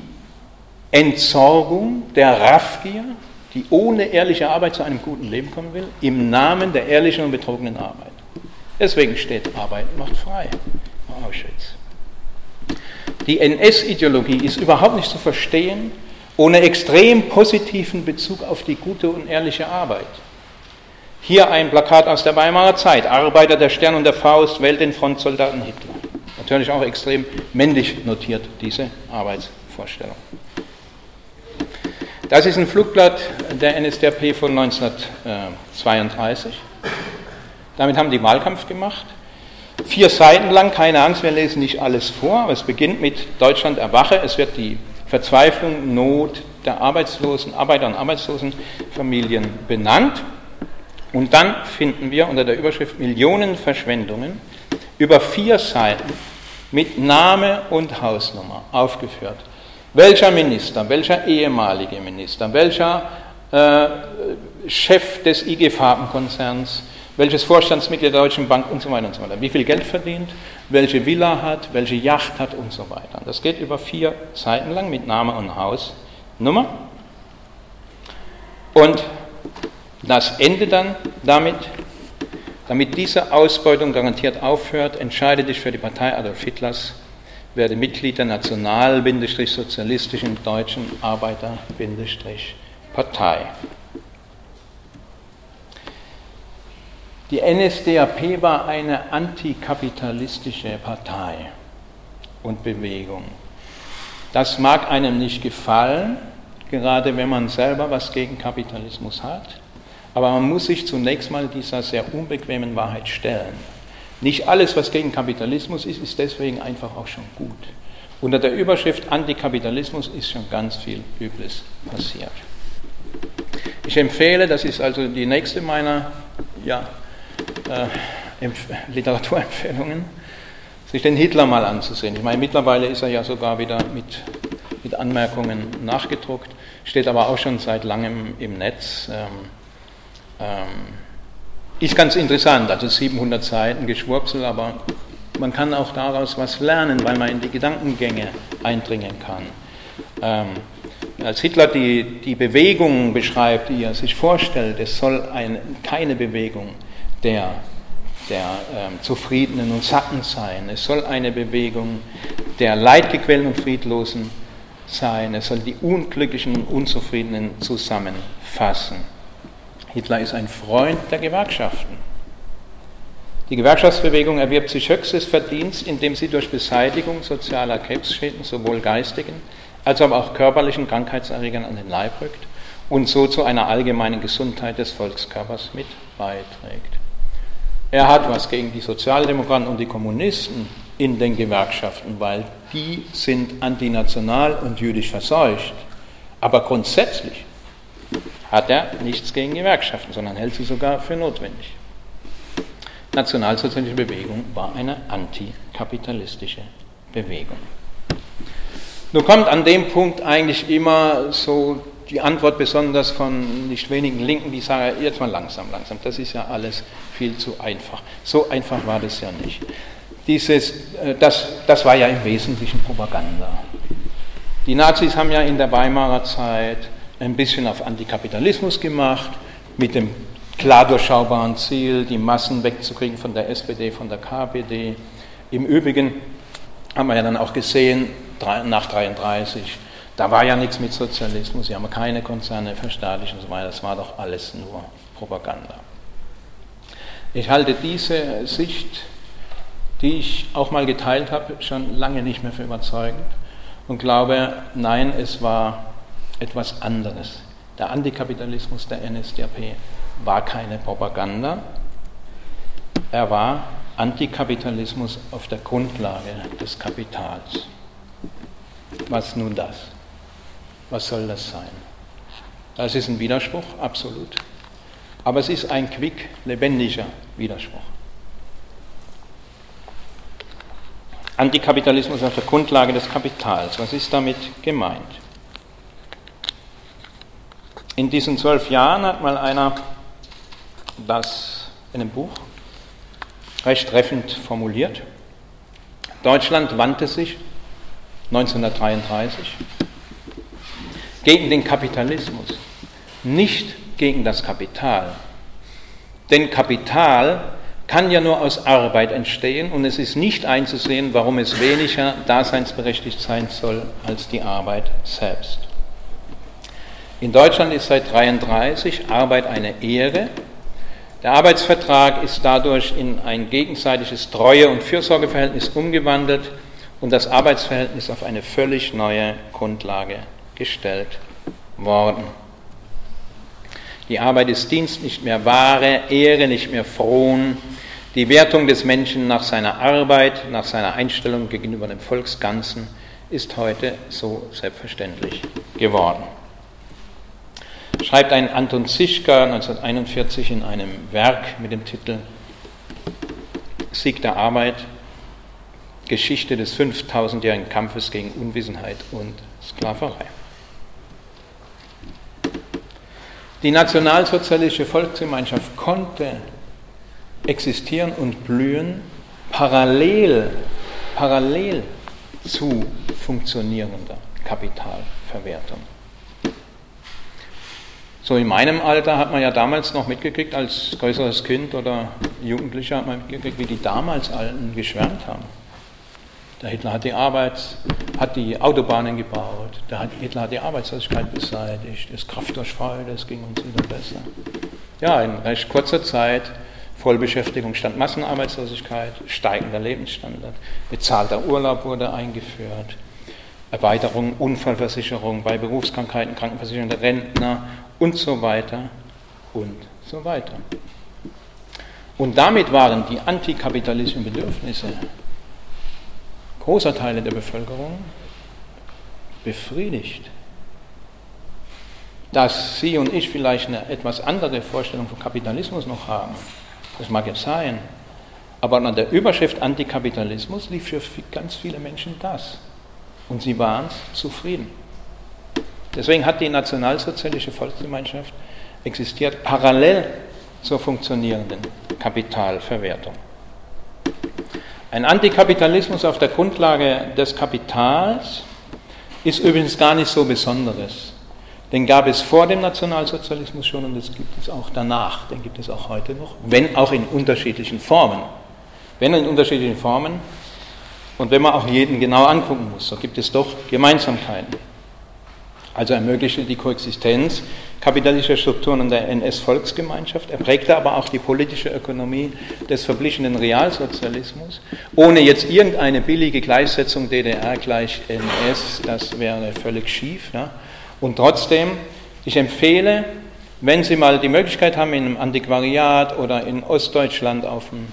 Entsorgung der Raffgier, die ohne ehrliche Arbeit zu einem guten Leben kommen will, im Namen der ehrlichen und betrogenen Arbeit. Deswegen steht Arbeit macht frei. Auschwitz. Die NS-Ideologie ist überhaupt nicht zu verstehen ohne extrem positiven Bezug auf die gute und ehrliche Arbeit. Hier ein Plakat aus der Weimarer Zeit, Arbeiter der Stern und der Faust, Welt den Frontsoldaten Hitler. Natürlich auch extrem männlich notiert, diese Arbeitsvorstellung. Das ist ein Flugblatt der NSDAP von 1932. Damit haben die Wahlkampf gemacht. Vier Seiten lang, keine Angst, wir lesen nicht alles vor, aber es beginnt mit Deutschland erwache. Es wird die Verzweiflung, Not der Arbeitslosen, Arbeiter und Arbeitslosenfamilien benannt. Und dann finden wir unter der Überschrift Millionen Verschwendungen über vier Seiten mit Name und Hausnummer aufgeführt. Welcher Minister, welcher ehemalige Minister, welcher äh, Chef des IG Farbenkonzerns, welches Vorstandsmitglied der Deutschen Bank und so weiter und so weiter, wie viel Geld verdient, welche Villa hat, welche Yacht hat und so weiter. Das geht über vier Seiten lang mit Name und Hausnummer. Und das endet dann damit, damit diese Ausbeutung garantiert aufhört, entscheide dich für die Partei Adolf Hitlers, werde Mitglied der national-sozialistischen deutschen Arbeiter-Partei. Die NSDAP war eine antikapitalistische Partei und Bewegung. Das mag einem nicht gefallen, gerade wenn man selber was gegen Kapitalismus hat. Aber man muss sich zunächst mal dieser sehr unbequemen Wahrheit stellen. Nicht alles, was gegen Kapitalismus ist, ist deswegen einfach auch schon gut. Unter der Überschrift Antikapitalismus ist schon ganz viel Übles passiert. Ich empfehle, das ist also die nächste meiner ja, äh, Literaturempfehlungen, sich den Hitler mal anzusehen. Ich meine, mittlerweile ist er ja sogar wieder mit, mit Anmerkungen nachgedruckt, steht aber auch schon seit langem im Netz. Ähm, ähm, ist ganz interessant, also 700 Seiten Geschwurbsel, aber man kann auch daraus was lernen, weil man in die Gedankengänge eindringen kann. Ähm, als Hitler die, die Bewegung beschreibt, die er sich vorstellt, es soll ein, keine Bewegung der, der ähm, Zufriedenen und Satten sein, es soll eine Bewegung der Leidgequälten und Friedlosen sein, es soll die Unglücklichen und Unzufriedenen zusammenfassen. Hitler ist ein Freund der Gewerkschaften. Die Gewerkschaftsbewegung erwirbt sich höchstes Verdienst, indem sie durch Beseitigung sozialer Krebsschäden, sowohl geistigen als auch körperlichen Krankheitserregern an den Leib rückt und so zu einer allgemeinen Gesundheit des Volkskörpers mit beiträgt. Er hat was gegen die Sozialdemokraten und die Kommunisten in den Gewerkschaften, weil die sind antinational und jüdisch verseucht. Aber grundsätzlich hat er nichts gegen Gewerkschaften, sondern hält sie sogar für notwendig. Nationalsozialistische Bewegung war eine antikapitalistische Bewegung. Nun kommt an dem Punkt eigentlich immer so die Antwort besonders von nicht wenigen Linken, die sagen, jetzt mal langsam, langsam, das ist ja alles viel zu einfach. So einfach war das ja nicht. Dieses, äh, das, das war ja im Wesentlichen Propaganda. Die Nazis haben ja in der Weimarer Zeit ein bisschen auf Antikapitalismus gemacht, mit dem klar durchschaubaren Ziel, die Massen wegzukriegen von der SPD, von der KPD. Im Übrigen haben wir ja dann auch gesehen, nach 33, da war ja nichts mit Sozialismus, sie haben keine Konzerne verstaatlicht und so weiter, das war doch alles nur Propaganda. Ich halte diese Sicht, die ich auch mal geteilt habe, schon lange nicht mehr für überzeugend und glaube, nein, es war etwas anderes. Der Antikapitalismus der NSDAP war keine Propaganda, er war Antikapitalismus auf der Grundlage des Kapitals. Was nun das? Was soll das sein? Das ist ein Widerspruch, absolut. Aber es ist ein quick, lebendiger Widerspruch. Antikapitalismus auf der Grundlage des Kapitals. Was ist damit gemeint? In diesen zwölf Jahren hat mal einer das in einem Buch recht treffend formuliert. Deutschland wandte sich 1933 gegen den Kapitalismus, nicht gegen das Kapital. Denn Kapital kann ja nur aus Arbeit entstehen und es ist nicht einzusehen, warum es weniger daseinsberechtigt sein soll als die Arbeit selbst. In Deutschland ist seit 1933 Arbeit eine Ehre. Der Arbeitsvertrag ist dadurch in ein gegenseitiges Treue- und Fürsorgeverhältnis umgewandelt und das Arbeitsverhältnis auf eine völlig neue Grundlage gestellt worden. Die Arbeit ist Dienst, nicht mehr Ware, Ehre, nicht mehr Frohn. Die Wertung des Menschen nach seiner Arbeit, nach seiner Einstellung gegenüber dem Volksganzen ist heute so selbstverständlich geworden schreibt ein Anton Zischka 1941 in einem Werk mit dem Titel Sieg der Arbeit, Geschichte des 5000-jährigen Kampfes gegen Unwissenheit und Sklaverei. Die nationalsozialistische Volksgemeinschaft konnte existieren und blühen parallel, parallel zu funktionierender Kapitalverwertung. So in meinem Alter hat man ja damals noch mitgekriegt, als größeres Kind oder Jugendlicher hat man mitgekriegt, wie die damals Alten geschwärmt haben. Der Hitler hat die Arbeit, hat die Autobahnen gebaut, der Hitler hat die Arbeitslosigkeit beseitigt, das Kraftdurchfall, das ging uns wieder besser. Ja, in recht kurzer Zeit Vollbeschäftigung stand Massenarbeitslosigkeit, steigender Lebensstandard, bezahlter Urlaub wurde eingeführt, Erweiterung Unfallversicherung bei Berufskrankheiten, Krankenversicherung der Rentner und so weiter und so weiter. Und damit waren die antikapitalistischen Bedürfnisse großer Teile der Bevölkerung befriedigt. Dass Sie und ich vielleicht eine etwas andere Vorstellung von Kapitalismus noch haben, das mag jetzt sein, Aber unter der Überschrift Antikapitalismus lief für ganz viele Menschen das. Und sie waren zufrieden. Deswegen hat die nationalsozialistische Volksgemeinschaft existiert parallel zur funktionierenden Kapitalverwertung. Ein Antikapitalismus auf der Grundlage des Kapitals ist übrigens gar nicht so Besonderes. Den gab es vor dem Nationalsozialismus schon und das gibt es auch danach. Den gibt es auch heute noch, wenn auch in unterschiedlichen Formen. Wenn in unterschiedlichen Formen und wenn man auch jeden genau angucken muss, so gibt es doch Gemeinsamkeiten. Also ermöglichte die Koexistenz kapitalistischer Strukturen in der NS-Volksgemeinschaft. Er prägte aber auch die politische Ökonomie des verblichenen Realsozialismus, ohne jetzt irgendeine billige Gleichsetzung DDR gleich NS, das wäre völlig schief. Ja. Und trotzdem, ich empfehle, wenn Sie mal die Möglichkeit haben, in einem Antiquariat oder in Ostdeutschland auf dem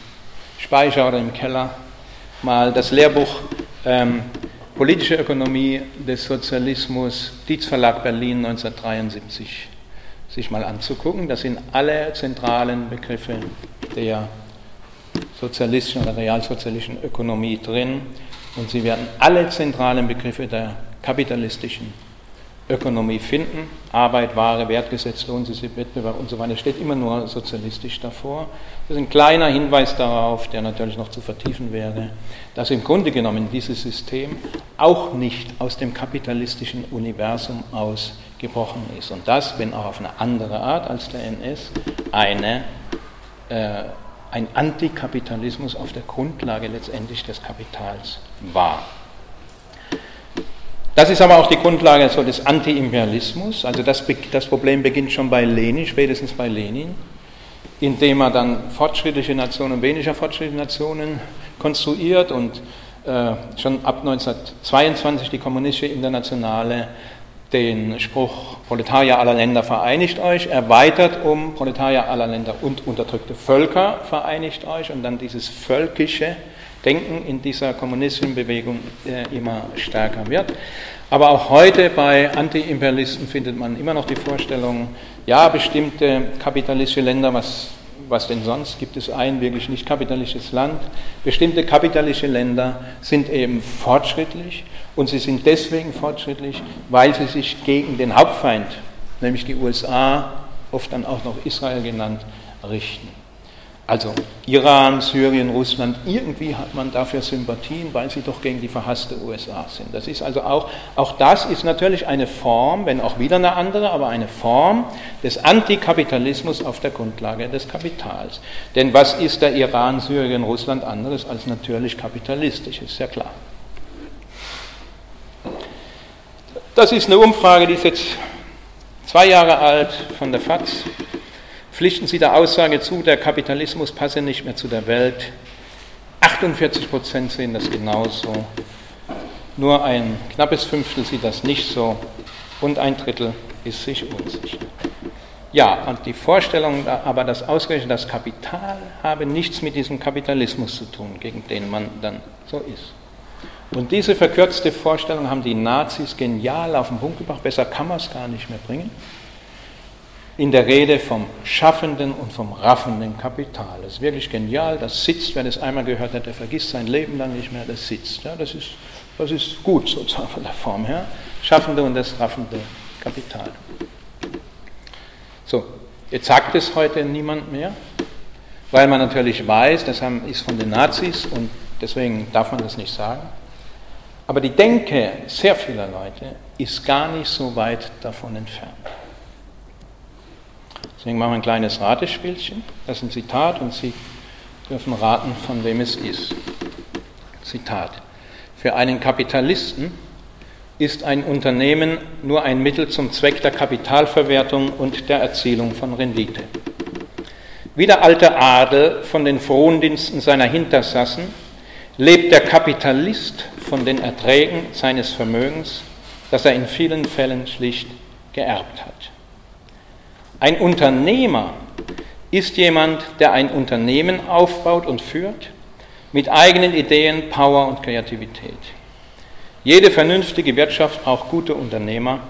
Speicher oder im Keller, mal das Lehrbuch ähm, Politische Ökonomie des Sozialismus, Dietz Verlag Berlin 1973, sich mal anzugucken. Da sind alle zentralen Begriffe der sozialistischen oder realsozialistischen Ökonomie drin und Sie werden alle zentralen Begriffe der kapitalistischen Ökonomie finden. Arbeit, Ware, Wertgesetz, Lohn, Wettbewerb und so weiter. steht immer nur sozialistisch davor. Das ist ein kleiner Hinweis darauf, der natürlich noch zu vertiefen wäre, dass im Grunde genommen dieses System auch nicht aus dem kapitalistischen Universum ausgebrochen ist. Und das, wenn auch auf eine andere Art als der NS, eine, äh, ein Antikapitalismus auf der Grundlage letztendlich des Kapitals war. Das ist aber auch die Grundlage so des Anti-Imperialismus. Also das, das Problem beginnt schon bei Lenin, spätestens bei Lenin, indem er dann fortschrittliche Nationen weniger fortschrittliche Nationen konstruiert und äh, schon ab 1922 die kommunistische Internationale den Spruch Proletarier aller Länder vereinigt euch, erweitert um Proletarier aller Länder und unterdrückte Völker vereinigt euch und dann dieses völkische Denken in dieser kommunistischen Bewegung äh, immer stärker wird. Aber auch heute bei Antiimperialisten findet man immer noch die Vorstellung, ja, bestimmte kapitalistische Länder, was, was denn sonst, gibt es ein wirklich nicht kapitalistisches Land, bestimmte kapitalistische Länder sind eben fortschrittlich und sie sind deswegen fortschrittlich, weil sie sich gegen den Hauptfeind, nämlich die USA, oft dann auch noch Israel genannt, richten. Also Iran, Syrien, Russland, irgendwie hat man dafür Sympathien, weil sie doch gegen die verhasste USA sind. Das ist also auch, auch das ist natürlich eine Form, wenn auch wieder eine andere, aber eine Form des Antikapitalismus auf der Grundlage des Kapitals. Denn was ist der Iran, Syrien, Russland anderes als natürlich kapitalistisch, ist ja klar. Das ist eine Umfrage, die ist jetzt zwei Jahre alt von der FAZ pflichten Sie der Aussage zu, der Kapitalismus passe nicht mehr zu der Welt. 48 Prozent sehen das genauso. Nur ein knappes Fünftel sieht das nicht so und ein Drittel ist sich unsicher. Ja, und die Vorstellung aber, dass ausgerechnet das Kapital habe nichts mit diesem Kapitalismus zu tun, gegen den man dann so ist. Und diese verkürzte Vorstellung haben die Nazis genial auf den Punkt gebracht, besser kann man es gar nicht mehr bringen in der Rede vom schaffenden und vom raffenden Kapital. Das ist wirklich genial, das sitzt, wer das einmal gehört hat, der vergisst sein Leben lang nicht mehr, das sitzt. Ja, das, ist, das ist gut sozusagen von der Form her, schaffende und das raffende Kapital. So, jetzt sagt es heute niemand mehr, weil man natürlich weiß, das ist von den Nazis und deswegen darf man das nicht sagen. Aber die Denke sehr vieler Leute ist gar nicht so weit davon entfernt. Deswegen machen wir ein kleines Ratespielchen. Das ist ein Zitat und Sie dürfen raten, von wem es ist. Zitat. Für einen Kapitalisten ist ein Unternehmen nur ein Mittel zum Zweck der Kapitalverwertung und der Erzielung von Rendite. Wie der alte Adel von den Frondiensten seiner Hintersassen lebt der Kapitalist von den Erträgen seines Vermögens, das er in vielen Fällen schlicht geerbt hat. Ein Unternehmer ist jemand, der ein Unternehmen aufbaut und führt mit eigenen Ideen, Power und Kreativität. Jede vernünftige Wirtschaft braucht gute Unternehmer,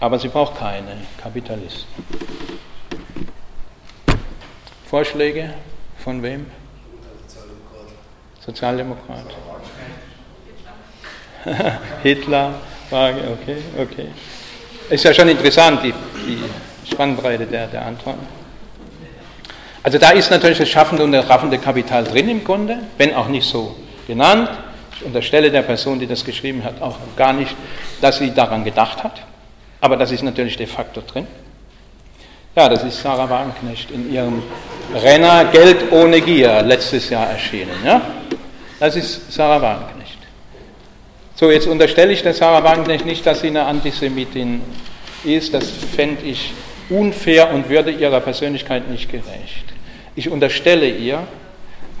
aber sie braucht keine Kapitalisten. Vorschläge von wem? Sozialdemokrat. Hitler, Frage, okay, okay. Ist ja schon interessant, die, die Spannbreite der, der Antworten. Also da ist natürlich das schaffende und das raffende Kapital drin im Grunde, wenn auch nicht so genannt. Ich unterstelle der Person, die das geschrieben hat, auch gar nicht, dass sie daran gedacht hat. Aber das ist natürlich de facto drin. Ja, das ist Sarah Wagenknecht in ihrem Renner Geld ohne Gier letztes Jahr erschienen. Ja? Das ist Sarah Wagenknecht. So, jetzt unterstelle ich der Sarah Wagenknecht nicht, dass sie eine Antisemitin ist. Das fände ich unfair und würde ihrer Persönlichkeit nicht gerecht. Ich unterstelle ihr,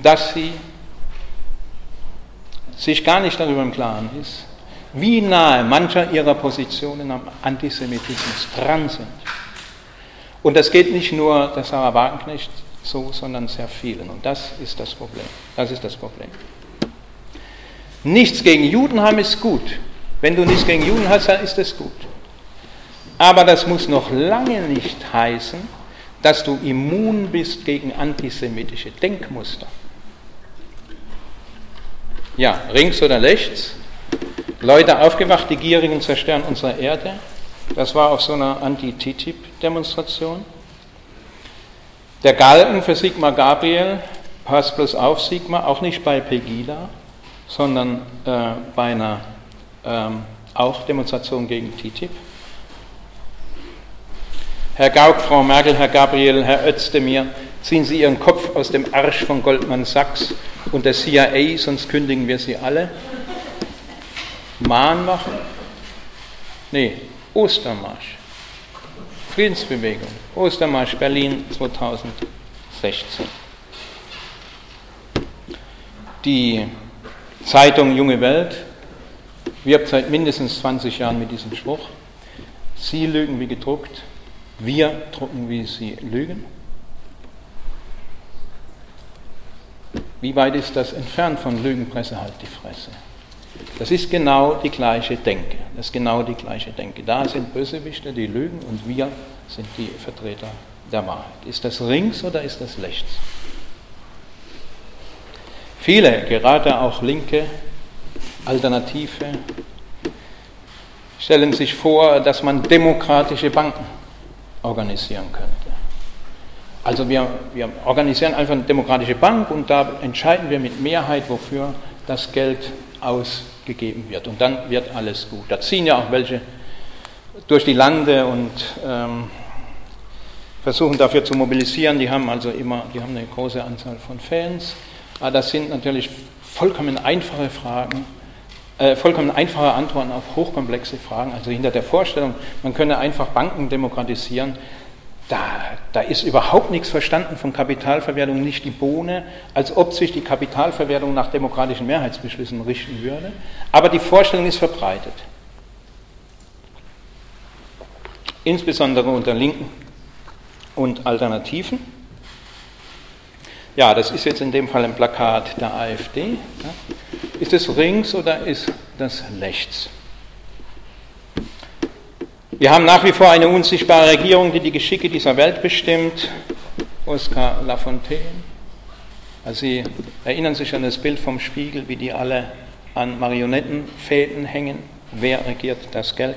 dass sie sich gar nicht darüber im Klaren ist, wie nahe mancher ihrer Positionen am Antisemitismus dran sind. Und das geht nicht nur der Sarah Wagenknecht so, sondern sehr vielen. Und das ist das Problem. Das ist das Problem. Nichts gegen Juden haben ist gut. Wenn du nichts gegen Juden hast, dann ist es gut. Aber das muss noch lange nicht heißen, dass du immun bist gegen antisemitische Denkmuster. Ja, links oder rechts. Leute aufgewacht, die Gierigen zerstören unsere Erde. Das war auf so einer Anti-TTIP-Demonstration. Der Galgen für Sigmar Gabriel, passt bloß auf Sigmar, auch nicht bei Pegida, sondern äh, bei einer ähm, auch Demonstration gegen TTIP. Herr Gauck, Frau Merkel, Herr Gabriel, Herr Özdemir, ziehen Sie Ihren Kopf aus dem Arsch von Goldman Sachs und der CIA, sonst kündigen wir Sie alle. Mahnwachen? Nee, Ostermarsch. Friedensbewegung. Ostermarsch Berlin 2016. Die Zeitung Junge Welt wirbt seit mindestens 20 Jahren mit diesem Spruch. Sie lügen wie gedruckt, wir drucken, wie sie lügen. Wie weit ist das entfernt von Lügenpresse halt die Fresse? Das ist genau die gleiche Denke. Das ist genau die gleiche Denke. Da sind Bösewichte, die lügen und wir sind die Vertreter der Wahrheit. Ist das links oder ist das rechts? Viele, gerade auch Linke, Alternative, stellen sich vor, dass man demokratische Banken organisieren könnte. Also wir, wir organisieren einfach eine demokratische Bank und da entscheiden wir mit Mehrheit, wofür das Geld ausgegeben wird. Und dann wird alles gut. Da ziehen ja auch welche durch die Lande und ähm, versuchen dafür zu mobilisieren. Die haben also immer, die haben eine große Anzahl von Fans. Aber das sind natürlich vollkommen einfache Fragen, äh, vollkommen einfache Antworten auf hochkomplexe Fragen. Also hinter der Vorstellung, man könne einfach Banken demokratisieren, da, da ist überhaupt nichts verstanden von Kapitalverwertung, nicht die Bohne, als ob sich die Kapitalverwertung nach demokratischen Mehrheitsbeschlüssen richten würde. Aber die Vorstellung ist verbreitet. Insbesondere unter Linken und Alternativen. Ja, das ist jetzt in dem Fall ein Plakat der AfD. Ist es links oder ist das rechts? Wir haben nach wie vor eine unsichtbare Regierung, die die Geschicke dieser Welt bestimmt. Oskar Lafontaine. Also Sie erinnern sich an das Bild vom Spiegel, wie die alle an Marionettenfäden hängen. Wer regiert das Geld?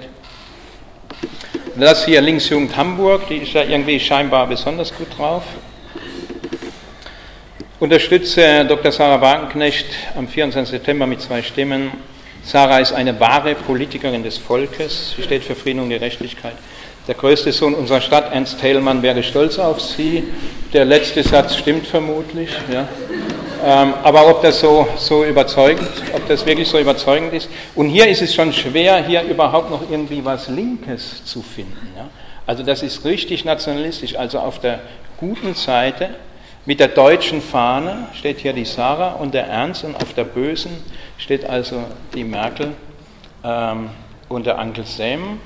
Das hier Linksjugend Hamburg, die ist ja irgendwie scheinbar besonders gut drauf. Unterstütze Dr. Sarah Wagenknecht am 24. September mit zwei Stimmen Sarah ist eine wahre Politikerin des Volkes. Sie steht für Frieden und Gerechtigkeit. Der größte Sohn unserer Stadt, Ernst Thälmann, wäre stolz auf sie. Der letzte Satz stimmt vermutlich. Ja. Ähm, aber ob das so, so überzeugend, ob das wirklich so überzeugend ist. Und hier ist es schon schwer, hier überhaupt noch irgendwie was Linkes zu finden. Ja. Also das ist richtig nationalistisch. Also auf der guten Seite mit der deutschen Fahne steht hier die Sarah und der Ernst und auf der bösen steht also die Merkel ähm, und der Onkel Sam.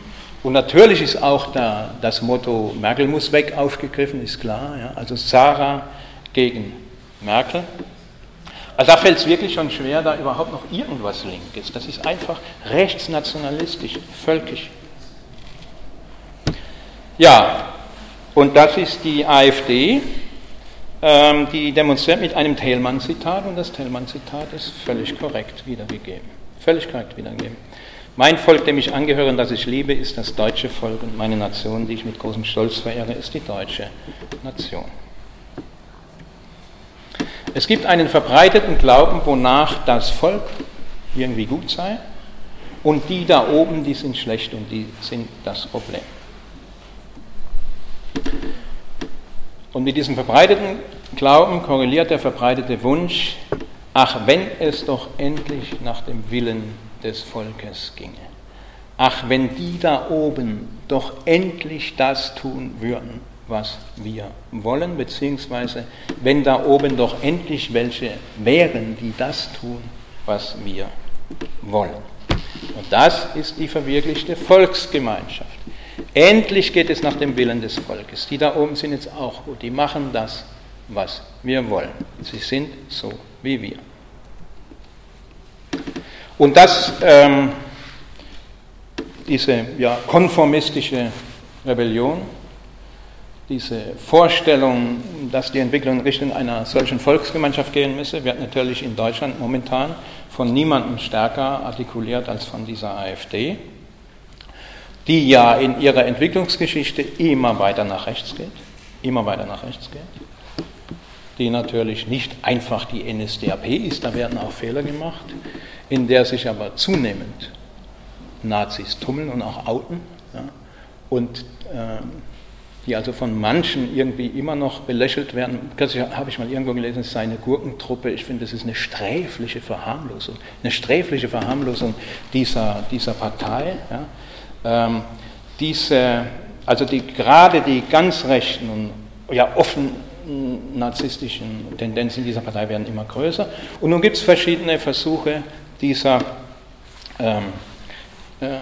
Und natürlich ist auch da das Motto Merkel muss weg aufgegriffen, ist klar. Ja? Also Sarah gegen Merkel. Also da fällt es wirklich schon schwer, da überhaupt noch irgendwas Linkes. Das ist einfach rechtsnationalistisch, völkisch. Ja, und das ist die AfD. Ähm, die demonstriert mit einem Thälmann-Zitat und das Thälmann-Zitat ist völlig korrekt wiedergegeben. Völlig korrekt wiedergegeben. Mein Volk, dem ich angehöre und das ich liebe, ist das deutsche Volk und meine Nation, die ich mit großem Stolz verehre, ist die deutsche Nation. Es gibt einen verbreiteten Glauben, wonach das Volk irgendwie gut sei und die da oben, die sind schlecht und die sind das Problem. Und mit diesem verbreiteten Glauben korreliert der verbreitete Wunsch, ach, wenn es doch endlich nach dem Willen des Volkes ginge. Ach, wenn die da oben doch endlich das tun würden, was wir wollen, beziehungsweise wenn da oben doch endlich welche wären, die das tun, was wir wollen. Und das ist die verwirklichte Volksgemeinschaft. Endlich geht es nach dem Willen des Volkes. Die da oben sind jetzt auch gut. Die machen das, was wir wollen. Sie sind so wie wir. Und das, ähm, diese ja, konformistische Rebellion, diese Vorstellung, dass die Entwicklung in Richtung einer solchen Volksgemeinschaft gehen müsse, wird natürlich in Deutschland momentan von niemandem stärker artikuliert als von dieser AfD die ja in ihrer Entwicklungsgeschichte immer weiter nach rechts geht, immer weiter nach rechts geht, die natürlich nicht einfach die NSDAP ist, da werden auch Fehler gemacht, in der sich aber zunehmend Nazis tummeln und auch outen ja, und äh, die also von manchen irgendwie immer noch belächelt werden. Kürzlich habe ich mal irgendwo gelesen, es sei eine Gurkentruppe. Ich finde, das ist eine sträfliche Verharmlosung, eine sträfliche Verharmlosung dieser, dieser Partei. Ja ähm, diese, also die, gerade die ganz rechten und ja offen narzisstischen Tendenzen dieser Partei werden immer größer. Und nun gibt es verschiedene Versuche, dieser, ähm, äh,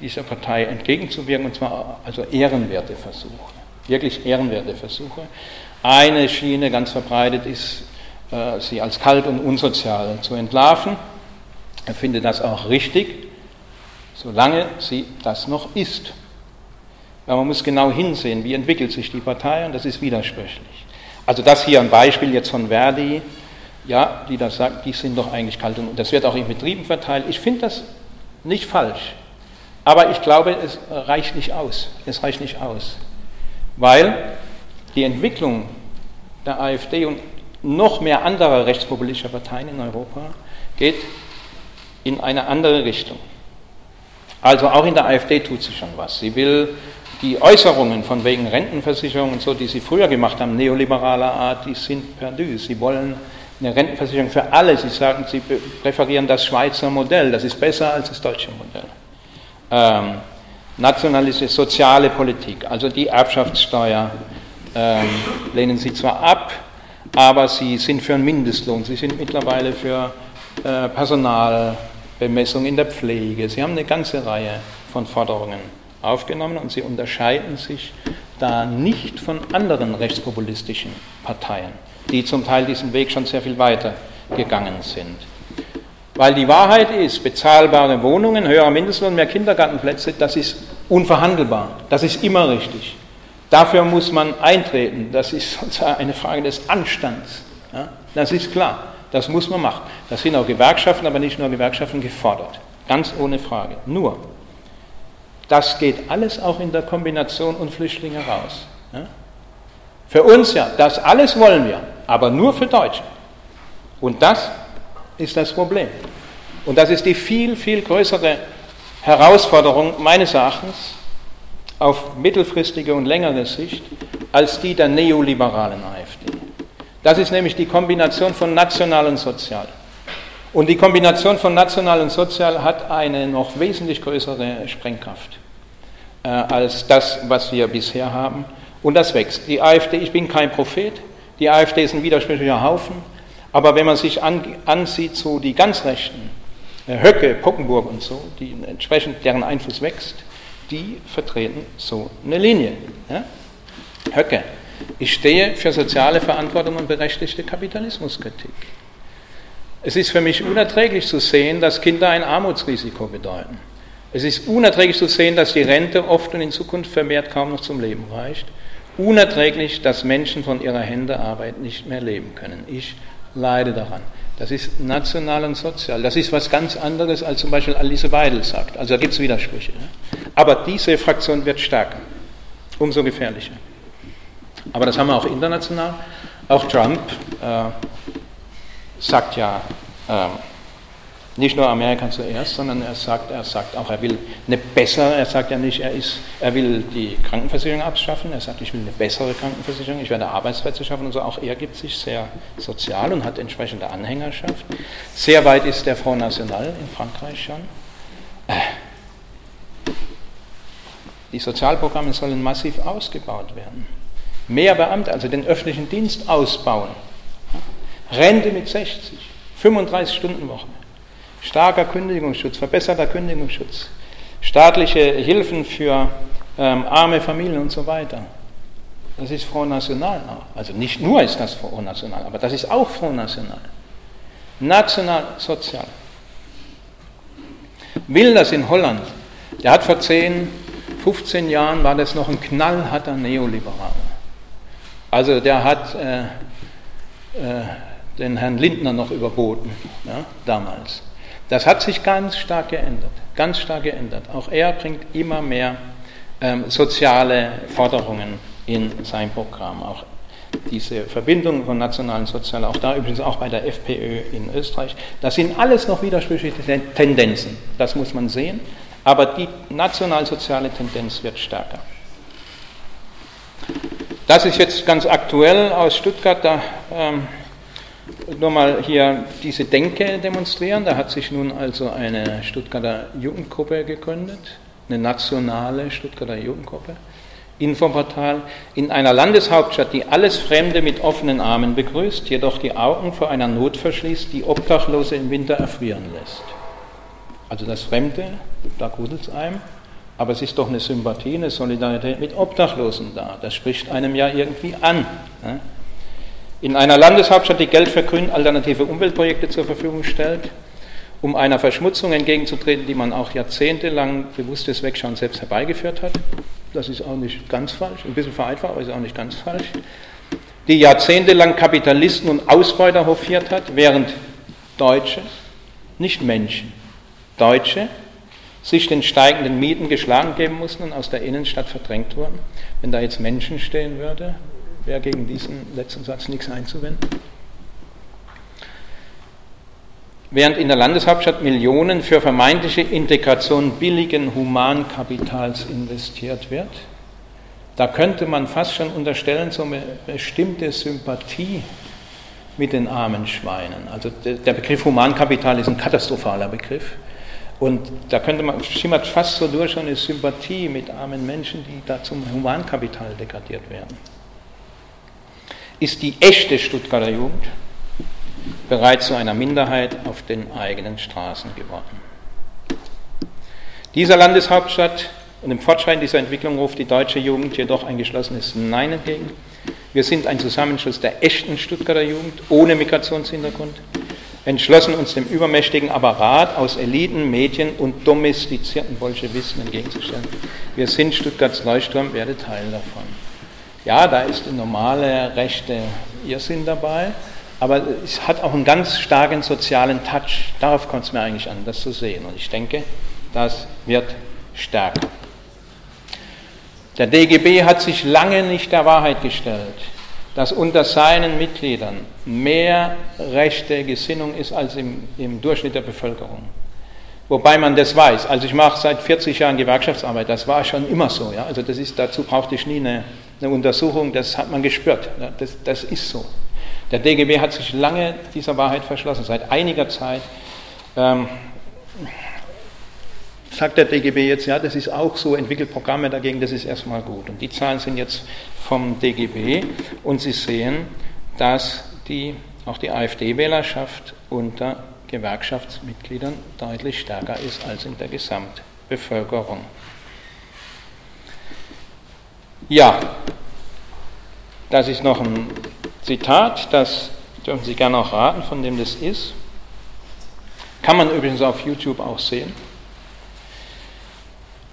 dieser Partei entgegenzuwirken, und zwar also ehrenwerte Versuche, wirklich ehrenwerte Versuche. Eine Schiene ganz verbreitet ist, äh, sie als kalt und unsozial zu entlarven. Er findet das auch richtig solange sie das noch ist. Aber man muss genau hinsehen, wie entwickelt sich die Partei und das ist widersprüchlich. Also das hier ein Beispiel jetzt von Verdi, ja, die das sagt, die sind doch eigentlich kalt und das wird auch in Betrieben verteilt. Ich finde das nicht falsch, aber ich glaube, es reicht nicht aus. Es reicht nicht aus, weil die Entwicklung der AfD und noch mehr anderer rechtspopulistischer Parteien in Europa geht in eine andere Richtung. Also auch in der AfD tut sich schon was. Sie will die Äußerungen von wegen Rentenversicherung und so, die sie früher gemacht haben, neoliberaler Art, die sind perdu. Sie wollen eine Rentenversicherung für alle. Sie sagen, sie präferieren das Schweizer Modell. Das ist besser als das deutsche Modell. Ähm, nationalistische soziale Politik, also die Erbschaftssteuer, ähm, lehnen sie zwar ab, aber sie sind für einen Mindestlohn. Sie sind mittlerweile für äh, Personal Bemessung in der Pflege. Sie haben eine ganze Reihe von Forderungen aufgenommen und sie unterscheiden sich da nicht von anderen rechtspopulistischen Parteien, die zum Teil diesen Weg schon sehr viel weiter gegangen sind. Weil die Wahrheit ist, bezahlbare Wohnungen, höherer Mindestlohn, mehr Kindergartenplätze, das ist unverhandelbar. Das ist immer richtig. Dafür muss man eintreten. Das ist sozusagen eine Frage des Anstands. Ja? Das ist klar. Das muss man machen. Das sind auch Gewerkschaften, aber nicht nur Gewerkschaften gefordert. Ganz ohne Frage. Nur, das geht alles auch in der Kombination und Flüchtlinge raus. Für uns ja, das alles wollen wir, aber nur für Deutsche. Und das ist das Problem. Und das ist die viel, viel größere Herausforderung meines Erachtens auf mittelfristige und längere Sicht als die der neoliberalen AfD. Das ist nämlich die Kombination von national und sozial. Und die Kombination von national und sozial hat eine noch wesentlich größere Sprengkraft äh, als das, was wir bisher haben. Und das wächst. Die AfD, ich bin kein Prophet, die AfD ist ein widersprüchlicher Haufen, aber wenn man sich an, ansieht, so die ganz Rechten, äh, Höcke, Pockenburg und so, die entsprechend deren Einfluss wächst, die vertreten so eine Linie. Ja? Höcke, ich stehe für soziale Verantwortung und berechtigte Kapitalismuskritik. Es ist für mich unerträglich zu sehen, dass Kinder ein Armutsrisiko bedeuten. Es ist unerträglich zu sehen, dass die Rente oft und in Zukunft vermehrt kaum noch zum Leben reicht unerträglich, dass Menschen von ihrer Hände Arbeit nicht mehr leben können. Ich leide daran. Das ist national und sozial. Das ist was ganz anderes, als zum Beispiel Alice Weidel sagt. Also da gibt es Widersprüche. Ne? Aber diese Fraktion wird stärker. Umso gefährlicher. Aber das haben wir auch international. Auch Trump äh, sagt ja, äh, nicht nur Amerika zuerst, sondern er sagt, er sagt auch, er will eine bessere, er sagt ja nicht, er, ist, er will die Krankenversicherung abschaffen, er sagt, ich will eine bessere Krankenversicherung, ich werde Arbeitsplätze schaffen und so. Auch er gibt sich sehr sozial und hat entsprechende Anhängerschaft. Sehr weit ist der Front National in Frankreich schon. Äh, die Sozialprogramme sollen massiv ausgebaut werden. Mehr Beamte, also den öffentlichen Dienst ausbauen. Rente mit 60, 35 Stunden Woche. Starker Kündigungsschutz, verbesserter Kündigungsschutz, staatliche Hilfen für ähm, arme Familien und so weiter. Das ist Front National auch. Also nicht nur ist das Front National, aber das ist auch Front National. National sozial. Will das in Holland. Der hat vor 10, 15 Jahren, war das noch ein knallharter Neoliberaler. Also der hat äh, äh, den Herrn Lindner noch überboten, ja, damals. Das hat sich ganz stark geändert, ganz stark geändert. Auch er bringt immer mehr ähm, soziale Forderungen in sein Programm. Auch diese Verbindung von nationalen Sozialen, auch da übrigens auch bei der FPÖ in Österreich, das sind alles noch widersprüchliche Tendenzen, das muss man sehen, aber die nationalsoziale Tendenz wird stärker. Das ist jetzt ganz aktuell aus Stuttgart, da ähm, nur mal hier diese Denke demonstrieren. Da hat sich nun also eine Stuttgarter Jugendgruppe gegründet, eine nationale Stuttgarter Jugendgruppe. Infoportal in einer Landeshauptstadt, die alles Fremde mit offenen Armen begrüßt, jedoch die Augen vor einer Not verschließt, die Obdachlose im Winter erfrieren lässt. Also das Fremde, da grudelt es einem, aber es ist doch eine Sympathie, eine Solidarität mit Obdachlosen da. Das spricht einem ja irgendwie an. Ne? in einer Landeshauptstadt, die Geld für grün alternative Umweltprojekte zur Verfügung stellt, um einer Verschmutzung entgegenzutreten, die man auch jahrzehntelang bewusstes Wegschauen selbst herbeigeführt hat. Das ist auch nicht ganz falsch, ein bisschen vereinfacht, aber ist auch nicht ganz falsch. Die jahrzehntelang Kapitalisten und Ausbeuter hofiert hat, während Deutsche, nicht Menschen, Deutsche sich den steigenden Mieten geschlagen geben mussten und aus der Innenstadt verdrängt wurden. Wenn da jetzt Menschen stehen würde, Wäre gegen diesen letzten Satz nichts einzuwenden? Während in der Landeshauptstadt Millionen für vermeintliche Integration billigen Humankapitals investiert wird, da könnte man fast schon unterstellen, so eine bestimmte Sympathie mit den armen Schweinen. Also der Begriff Humankapital ist ein katastrophaler Begriff. Und da könnte man, schimmert fast so durch eine Sympathie mit armen Menschen, die da zum Humankapital degradiert werden ist die echte Stuttgarter Jugend bereits zu einer Minderheit auf den eigenen Straßen geworden. Dieser Landeshauptstadt und im Fortschreiten dieser Entwicklung ruft die deutsche Jugend jedoch ein geschlossenes Nein entgegen. Wir sind ein Zusammenschluss der echten Stuttgarter Jugend ohne Migrationshintergrund, entschlossen uns dem übermächtigen Apparat aus Eliten, Medien und domestizierten Bolschewisten entgegenzustellen. Wir sind Stuttgarts Leuchtturm, werde Teil davon. Ja, da ist die normale rechte Irrsinn dabei, aber es hat auch einen ganz starken sozialen Touch. Darauf kommt es mir eigentlich an, das zu sehen. Und ich denke, das wird stärker. Der DGB hat sich lange nicht der Wahrheit gestellt, dass unter seinen Mitgliedern mehr rechte Gesinnung ist als im, im Durchschnitt der Bevölkerung. Wobei man das weiß. Also ich mache seit 40 Jahren Gewerkschaftsarbeit, das war schon immer so. Ja? Also das ist, dazu brauchte ich nie eine, eine Untersuchung, das hat man gespürt. Ja? Das, das ist so. Der DGB hat sich lange dieser Wahrheit verschlossen, seit einiger Zeit. Ähm, sagt der DGB jetzt, ja, das ist auch so, entwickelt Programme dagegen, das ist erstmal gut. Und die Zahlen sind jetzt vom DGB und Sie sehen, dass die, auch die AfD-Wählerschaft unter Gewerkschaftsmitgliedern deutlich stärker ist als in der Gesamtbevölkerung. Ja, das ist noch ein Zitat, das dürfen Sie gerne auch raten, von dem das ist. Kann man übrigens auf YouTube auch sehen.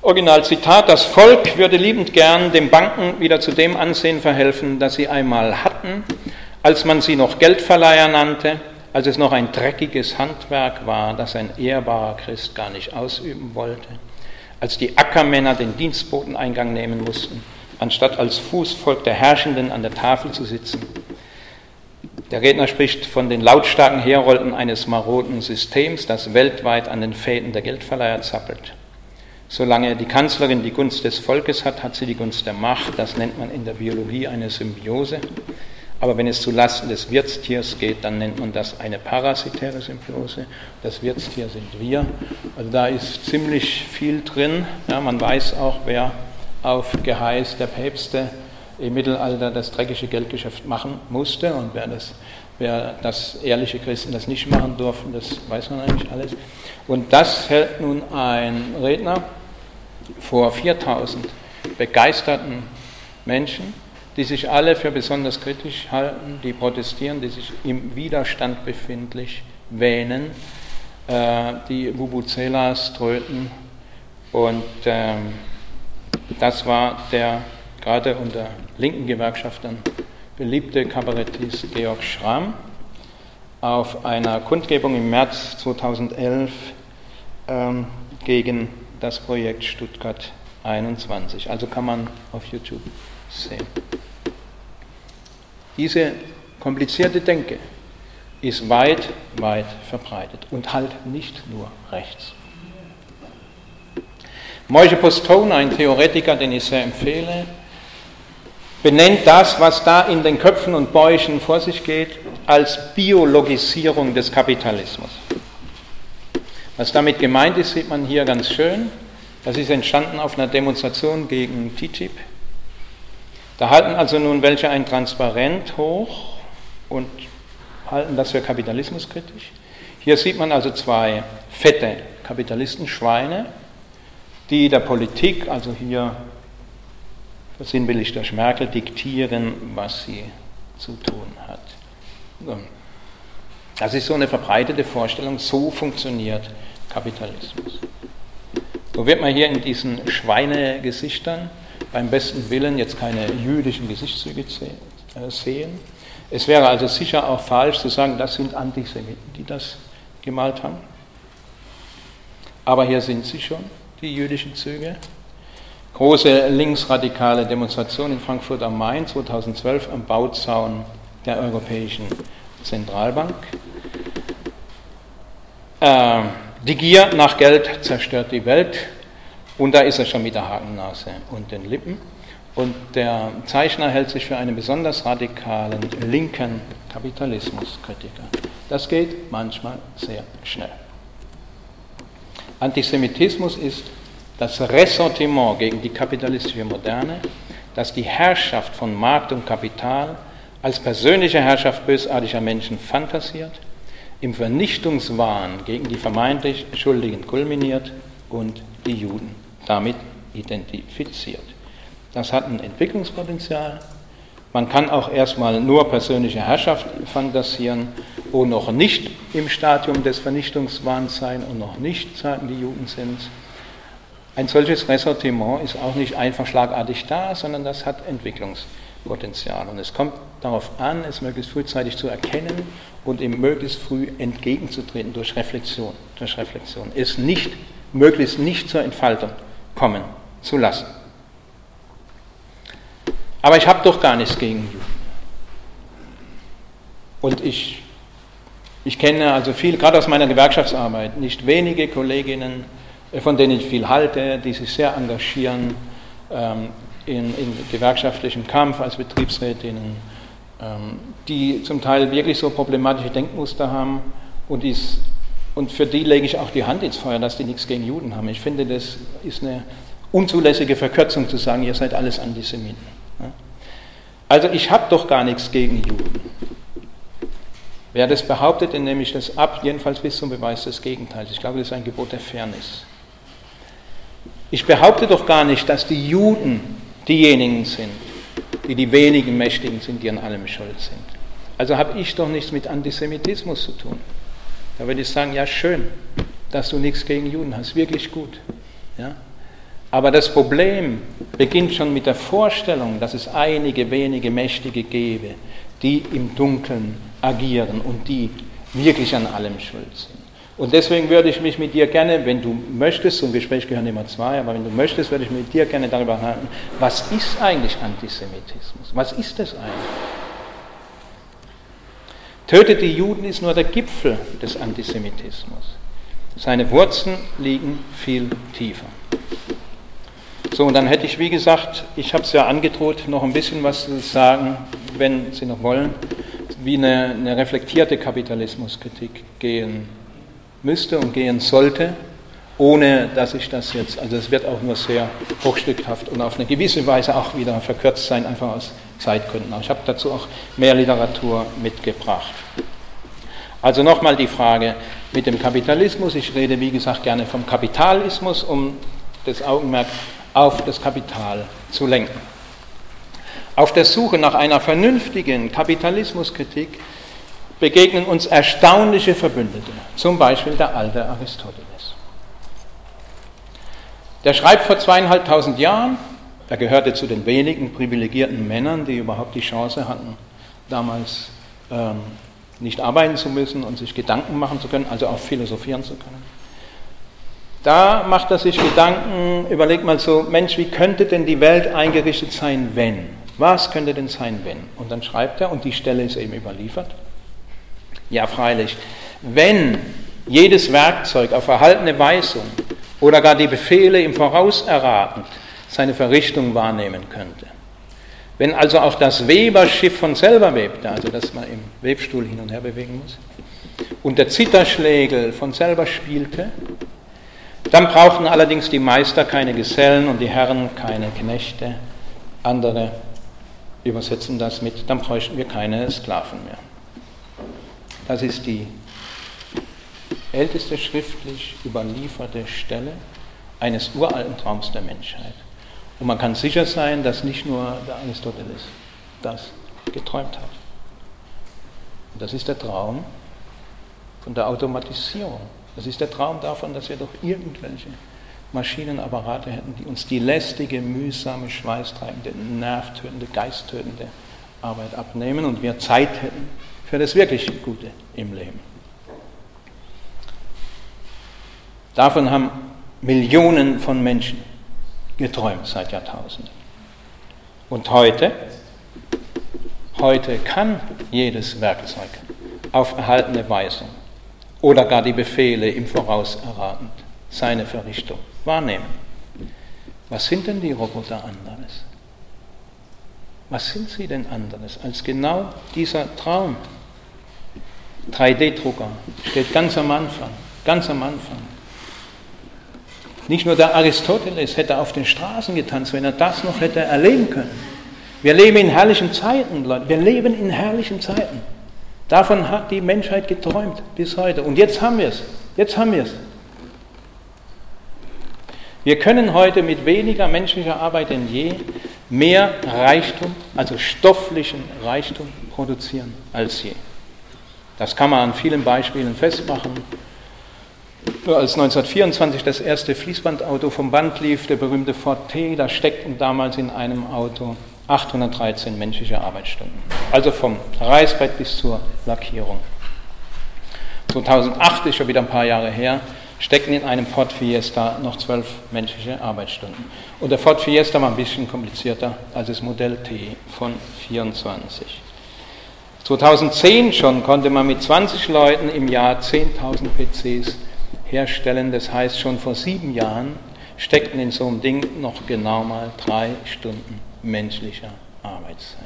Originalzitat, das Volk würde liebend gern dem Banken wieder zu dem Ansehen verhelfen, das sie einmal hatten, als man sie noch Geldverleiher nannte, als es noch ein dreckiges Handwerk war, das ein ehrbarer Christ gar nicht ausüben wollte, als die Ackermänner den Dienstboteneingang nehmen mussten, anstatt als Fußvolk der Herrschenden an der Tafel zu sitzen. Der Redner spricht von den lautstarken Herolden eines maroden Systems, das weltweit an den Fäden der Geldverleiher zappelt. Solange die Kanzlerin die Gunst des Volkes hat, hat sie die Gunst der Macht. Das nennt man in der Biologie eine Symbiose. Aber wenn es zu Lasten des Wirtstiers geht, dann nennt man das eine parasitäre Symbiose. Das Wirtstier sind wir. Also da ist ziemlich viel drin. Ja, man weiß auch, wer auf Geheiß der Päpste im Mittelalter das dreckige Geldgeschäft machen musste und wer das, wer das ehrliche Christen das nicht machen durften, das weiß man eigentlich alles. Und das hält nun ein Redner vor 4000 begeisterten Menschen, die sich alle für besonders kritisch halten, die protestieren, die sich im Widerstand befindlich wähnen, äh, die Vuvuzelas tröten. Und ähm, das war der gerade unter linken Gewerkschaftern beliebte Kabarettist Georg Schramm auf einer Kundgebung im März 2011 ähm, gegen das Projekt Stuttgart 21. Also kann man auf YouTube sehen. Diese komplizierte Denke ist weit, weit verbreitet und halt nicht nur rechts. Moishe Postone, ein Theoretiker, den ich sehr empfehle, benennt das, was da in den Köpfen und Bäuchen vor sich geht, als Biologisierung des Kapitalismus. Was damit gemeint ist, sieht man hier ganz schön. Das ist entstanden auf einer Demonstration gegen TTIP. Da halten also nun welche ein Transparent hoch und halten das für kapitalismuskritisch. Hier sieht man also zwei fette Kapitalistenschweine, die der Politik, also hier versinnbildlich durch Merkel, diktieren, was sie zu tun hat. Das ist so eine verbreitete Vorstellung, so funktioniert Kapitalismus. So wird man hier in diesen Schweinegesichtern beim besten Willen jetzt keine jüdischen Gesichtszüge äh, sehen. Es wäre also sicher auch falsch zu sagen, das sind Antisemiten, die das gemalt haben. Aber hier sind sie schon, die jüdischen Züge. Große linksradikale Demonstration in Frankfurt am Main 2012 am Bauzaun der Europäischen Zentralbank. Äh, die Gier nach Geld zerstört die Welt und da ist er schon mit der Hakennase und den Lippen. Und der Zeichner hält sich für einen besonders radikalen linken Kapitalismuskritiker. Das geht manchmal sehr schnell. Antisemitismus ist das Ressentiment gegen die kapitalistische Moderne, das die Herrschaft von Markt und Kapital als persönliche Herrschaft bösartiger Menschen fantasiert, im Vernichtungswahn gegen die vermeintlich Schuldigen kulminiert und die Juden damit identifiziert. Das hat ein Entwicklungspotenzial. Man kann auch erstmal nur persönliche Herrschaft fantasieren, wo noch nicht im Stadium des Vernichtungswahns sein und noch nicht sagen die Juden sind. Ein solches Ressortiment ist auch nicht einfach schlagartig da, sondern das hat Entwicklungspotenzial. Potenzial. Und es kommt darauf an, es möglichst frühzeitig zu erkennen und ihm möglichst früh entgegenzutreten durch Reflexion. Durch Reflexion. Es nicht, möglichst nicht zur Entfaltung kommen zu lassen. Aber ich habe doch gar nichts gegen Juden. Und ich, ich kenne also viel, gerade aus meiner Gewerkschaftsarbeit, nicht wenige Kolleginnen, von denen ich viel halte, die sich sehr engagieren, ähm, in, in gewerkschaftlichem Kampf als Betriebsrätinnen, ähm, die zum Teil wirklich so problematische Denkmuster haben und, dies, und für die lege ich auch die Hand ins Feuer, dass die nichts gegen Juden haben. Ich finde, das ist eine unzulässige Verkürzung zu sagen, ihr seid alles Antisemiten. Also ich habe doch gar nichts gegen Juden. Wer das behauptet, den nehme ich das ab, jedenfalls bis zum Beweis des Gegenteils. Ich glaube, das ist ein Gebot der Fairness. Ich behaupte doch gar nicht, dass die Juden diejenigen sind, die die wenigen Mächtigen sind, die an allem schuld sind. Also habe ich doch nichts mit Antisemitismus zu tun. Da würde ich sagen, ja schön, dass du nichts gegen Juden hast, wirklich gut. Ja? Aber das Problem beginnt schon mit der Vorstellung, dass es einige wenige Mächtige gäbe, die im Dunkeln agieren und die wirklich an allem schuld sind. Und deswegen würde ich mich mit dir gerne, wenn du möchtest, zum Gespräch gehören immer zwei, aber wenn du möchtest, würde ich mit dir gerne darüber halten, was ist eigentlich Antisemitismus? Was ist das eigentlich? Tötet die Juden ist nur der Gipfel des Antisemitismus. Seine Wurzeln liegen viel tiefer. So, und dann hätte ich, wie gesagt, ich habe es ja angedroht, noch ein bisschen was zu sagen, wenn Sie noch wollen, wie eine, eine reflektierte Kapitalismuskritik gehen müsste und gehen sollte, ohne dass ich das jetzt, also es wird auch nur sehr hochstückhaft und auf eine gewisse Weise auch wieder verkürzt sein, einfach aus Zeitgründen. Ich habe dazu auch mehr Literatur mitgebracht. Also nochmal die Frage mit dem Kapitalismus. Ich rede, wie gesagt, gerne vom Kapitalismus, um das Augenmerk auf das Kapital zu lenken. Auf der Suche nach einer vernünftigen Kapitalismuskritik begegnen uns erstaunliche Verbündete, zum Beispiel der alte Aristoteles. Der schreibt vor zweieinhalbtausend Jahren, er gehörte zu den wenigen privilegierten Männern, die überhaupt die Chance hatten, damals ähm, nicht arbeiten zu müssen und sich Gedanken machen zu können, also auch philosophieren zu können. Da macht er sich Gedanken, überlegt mal so, Mensch, wie könnte denn die Welt eingerichtet sein, wenn? Was könnte denn sein, wenn? Und dann schreibt er, und die Stelle ist eben überliefert, ja, freilich. Wenn jedes Werkzeug auf erhaltene Weisung oder gar die Befehle im Voraus erratend seine Verrichtung wahrnehmen könnte. Wenn also auch das Weberschiff von selber webte, also dass man im Webstuhl hin und her bewegen muss, und der Zitterschlägel von selber spielte, dann brauchten allerdings die Meister keine Gesellen und die Herren keine Knechte. Andere übersetzen das mit, dann bräuchten wir keine Sklaven mehr. Das ist die älteste schriftlich überlieferte Stelle eines uralten Traums der Menschheit. Und man kann sicher sein, dass nicht nur der Aristoteles das geträumt hat. Und das ist der Traum von der Automatisierung. Das ist der Traum davon, dass wir doch irgendwelche Maschinenapparate hätten, die uns die lästige, mühsame, schweißtreibende, nervtötende, geisttötende Arbeit abnehmen und wir Zeit hätten für das wirklich Gute im Leben. Davon haben Millionen von Menschen geträumt seit Jahrtausenden. Und heute, heute kann jedes Werkzeug auf erhaltene Weisung oder gar die Befehle im Voraus erratend seine Verrichtung wahrnehmen. Was sind denn die Roboter anderes? Was sind sie denn anderes als genau dieser Traum? 3D-Drucker steht ganz am Anfang, ganz am Anfang. Nicht nur der Aristoteles hätte auf den Straßen getanzt, wenn er das noch hätte erleben können. Wir leben in herrlichen Zeiten, Leute. Wir leben in herrlichen Zeiten. Davon hat die Menschheit geträumt bis heute. Und jetzt haben wir es. Jetzt haben wir es. Wir können heute mit weniger menschlicher Arbeit denn je mehr Reichtum, also stofflichen Reichtum produzieren als je. Das kann man an vielen Beispielen festmachen. Als 1924 das erste Fließbandauto vom Band lief, der berühmte Ford T, da steckten damals in einem Auto 813 menschliche Arbeitsstunden. Also vom Reißbrett bis zur Lackierung. 2008 ist schon wieder ein paar Jahre her, steckten in einem Ford Fiesta noch zwölf menschliche Arbeitsstunden. Und der Ford Fiesta war ein bisschen komplizierter als das Modell T von 24. 2010 schon konnte man mit 20 Leuten im Jahr 10.000 PCs herstellen. Das heißt, schon vor sieben Jahren steckten in so einem Ding noch genau mal drei Stunden menschlicher Arbeitszeit.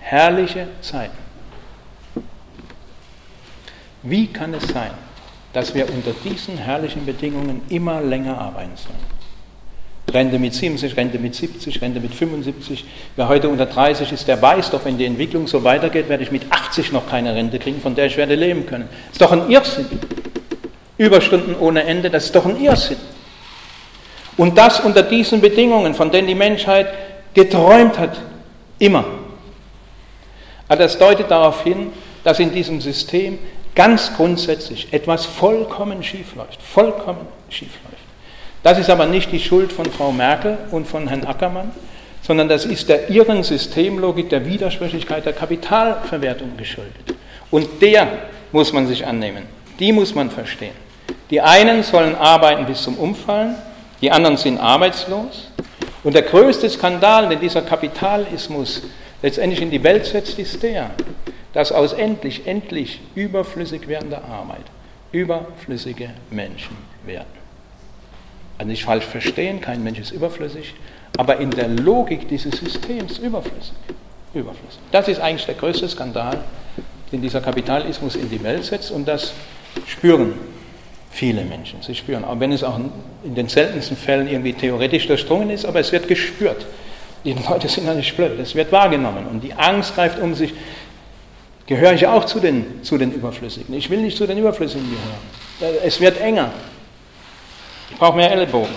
Herrliche Zeiten. Wie kann es sein, dass wir unter diesen herrlichen Bedingungen immer länger arbeiten sollen? Rente mit 70, Rente mit 70, Rente mit 75. Wer heute unter 30 ist, der weiß doch, wenn die Entwicklung so weitergeht, werde ich mit 80 noch keine Rente kriegen, von der ich werde leben können. Das ist doch ein Irrsinn. Überstunden ohne Ende, das ist doch ein Irrsinn. Und das unter diesen Bedingungen, von denen die Menschheit geträumt hat, immer. Aber das deutet darauf hin, dass in diesem System ganz grundsätzlich etwas vollkommen schief läuft. Vollkommen schief läuft. Das ist aber nicht die Schuld von Frau Merkel und von Herrn Ackermann, sondern das ist der irren Systemlogik der Widersprüchlichkeit der Kapitalverwertung geschuldet. Und der muss man sich annehmen. Die muss man verstehen. Die einen sollen arbeiten bis zum Umfallen, die anderen sind arbeitslos. Und der größte Skandal, den dieser Kapitalismus letztendlich in die Welt setzt, ist der, dass aus endlich, endlich überflüssig werdender Arbeit überflüssige Menschen werden. Also nicht falsch verstehen, kein Mensch ist überflüssig, aber in der Logik dieses Systems überflüssig. überflüssig. Das ist eigentlich der größte Skandal, den dieser Kapitalismus in die Welt setzt und das spüren viele Menschen. Sie spüren, auch wenn es auch in den seltensten Fällen irgendwie theoretisch durchdrungen ist, aber es wird gespürt. Die Leute sind ja nicht blöd, es wird wahrgenommen und die Angst greift um sich. Gehöre ich auch zu den, zu den Überflüssigen? Ich will nicht zu den Überflüssigen gehören. Es wird enger. Ich brauche mehr Ellbogen.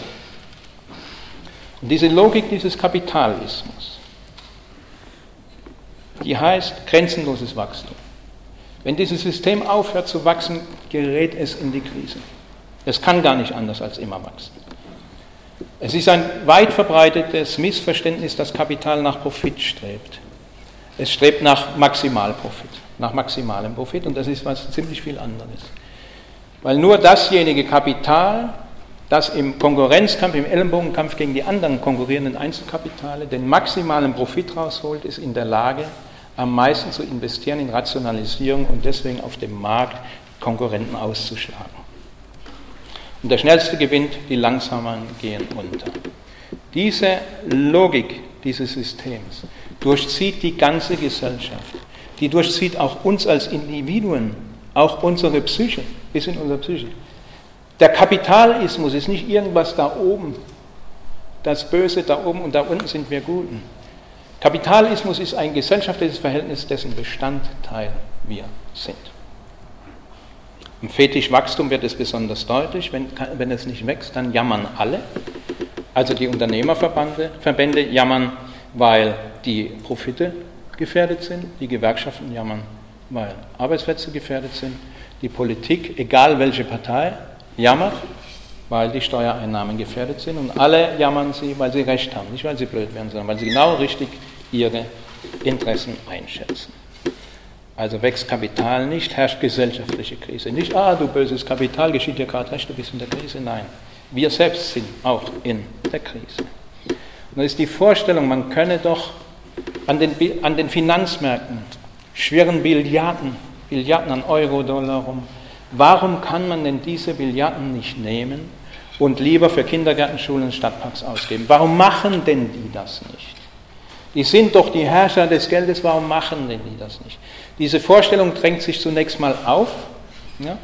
Und diese Logik dieses Kapitalismus, die heißt grenzenloses Wachstum. Wenn dieses System aufhört zu wachsen, gerät es in die Krise. Es kann gar nicht anders als immer wachsen. Es ist ein weit verbreitetes Missverständnis, dass Kapital nach Profit strebt. Es strebt nach Maximalprofit, nach maximalem Profit und das ist was ziemlich viel anderes. Weil nur dasjenige Kapital, das im Konkurrenzkampf, im Ellenbogenkampf gegen die anderen konkurrierenden Einzelkapitale den maximalen Profit rausholt, ist in der Lage, am meisten zu investieren in Rationalisierung und deswegen auf dem Markt Konkurrenten auszuschlagen. Und der Schnellste gewinnt, die Langsameren gehen unter. Diese Logik dieses Systems durchzieht die ganze Gesellschaft. Die durchzieht auch uns als Individuen, auch unsere Psyche, bis in unsere Psyche. Der Kapitalismus ist nicht irgendwas da oben, das Böse da oben und da unten sind wir Guten. Kapitalismus ist ein gesellschaftliches Verhältnis, dessen Bestandteil wir sind. Im Fetischwachstum wird es besonders deutlich, wenn, wenn es nicht wächst, dann jammern alle. Also die Unternehmerverbände Verbände jammern, weil die Profite gefährdet sind, die Gewerkschaften jammern, weil Arbeitsplätze gefährdet sind, die Politik, egal welche Partei, jammert, weil die Steuereinnahmen gefährdet sind und alle jammern sie, weil sie recht haben, nicht weil sie blöd werden, sondern weil sie genau richtig ihre Interessen einschätzen. Also wächst Kapital nicht, herrscht gesellschaftliche Krise. Nicht, ah, du böses Kapital, geschieht dir gerade recht, du bist in der Krise. Nein, wir selbst sind auch in der Krise. Und das ist die Vorstellung, man könne doch an den, an den Finanzmärkten schwirren Billiarden, Billiarden an Euro, Dollar rum. Warum kann man denn diese Billiarden nicht nehmen und lieber für Kindergärten, Schulen und Stadtparks ausgeben? Warum machen denn die das nicht? Die sind doch die Herrscher des Geldes, warum machen denn die das nicht? Diese Vorstellung drängt sich zunächst mal auf, ja,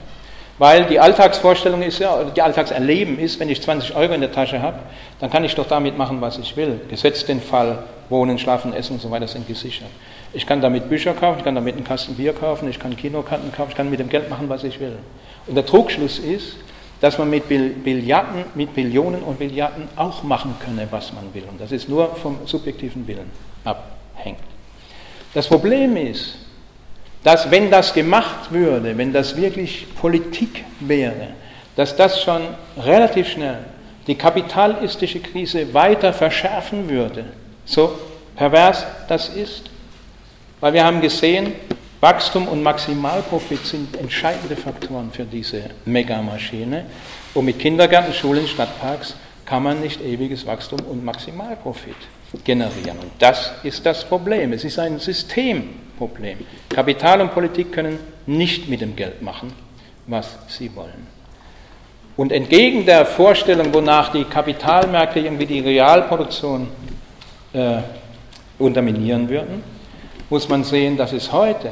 weil die Alltagsvorstellung ist ja, die Alltagserleben ist, wenn ich 20 Euro in der Tasche habe, dann kann ich doch damit machen, was ich will. Gesetzt den Fall, Wohnen, Schlafen, Essen und so weiter sind gesichert. Ich kann damit Bücher kaufen, ich kann damit einen Kasten Bier kaufen, ich kann Kinokarten kaufen, ich kann mit dem Geld machen, was ich will. Und der Trugschluss ist, dass man mit Billiarden, mit Billionen und Billiarden auch machen könne, was man will. Und das ist nur vom subjektiven Willen abhängt. Das Problem ist, dass wenn das gemacht würde, wenn das wirklich Politik wäre, dass das schon relativ schnell die kapitalistische Krise weiter verschärfen würde. So pervers das ist. Weil wir haben gesehen, Wachstum und Maximalprofit sind entscheidende Faktoren für diese Megamaschine. Und mit Kindergärten, Schulen, Stadtparks kann man nicht ewiges Wachstum und Maximalprofit generieren. Und das ist das Problem. Es ist ein Systemproblem. Kapital und Politik können nicht mit dem Geld machen, was sie wollen. Und entgegen der Vorstellung, wonach die Kapitalmärkte irgendwie die Realproduktion äh, unterminieren würden, muss man sehen, dass es heute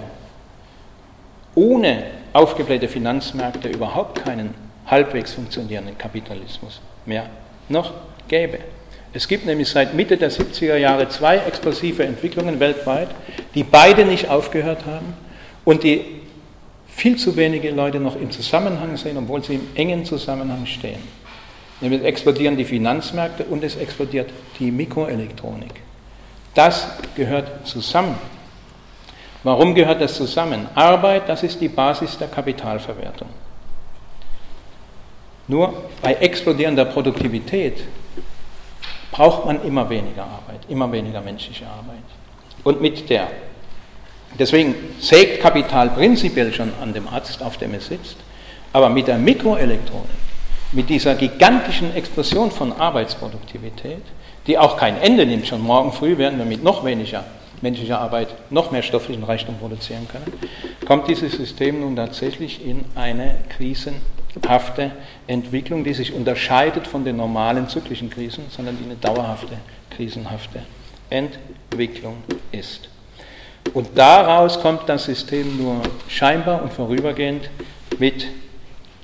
ohne aufgeblähte Finanzmärkte überhaupt keinen halbwegs funktionierenden Kapitalismus mehr noch gäbe. Es gibt nämlich seit Mitte der 70er Jahre zwei explosive Entwicklungen weltweit, die beide nicht aufgehört haben und die viel zu wenige Leute noch im Zusammenhang sehen, obwohl sie im engen Zusammenhang stehen. Nämlich explodieren die Finanzmärkte und es explodiert die Mikroelektronik. Das gehört zusammen. Warum gehört das zusammen? Arbeit, das ist die Basis der Kapitalverwertung. Nur bei explodierender Produktivität braucht man immer weniger Arbeit, immer weniger menschliche Arbeit. Und mit der, deswegen sägt Kapital prinzipiell schon an dem Arzt, auf dem es sitzt, aber mit der Mikroelektronik, mit dieser gigantischen Explosion von Arbeitsproduktivität, die auch kein Ende nimmt, schon morgen früh werden wir mit noch weniger menschlicher Arbeit noch mehr stofflichen Reichtum produzieren können, kommt dieses System nun tatsächlich in eine krisenhafte Entwicklung, die sich unterscheidet von den normalen zyklischen Krisen, sondern die eine dauerhafte, krisenhafte Entwicklung ist. Und daraus kommt das System nur scheinbar und vorübergehend mit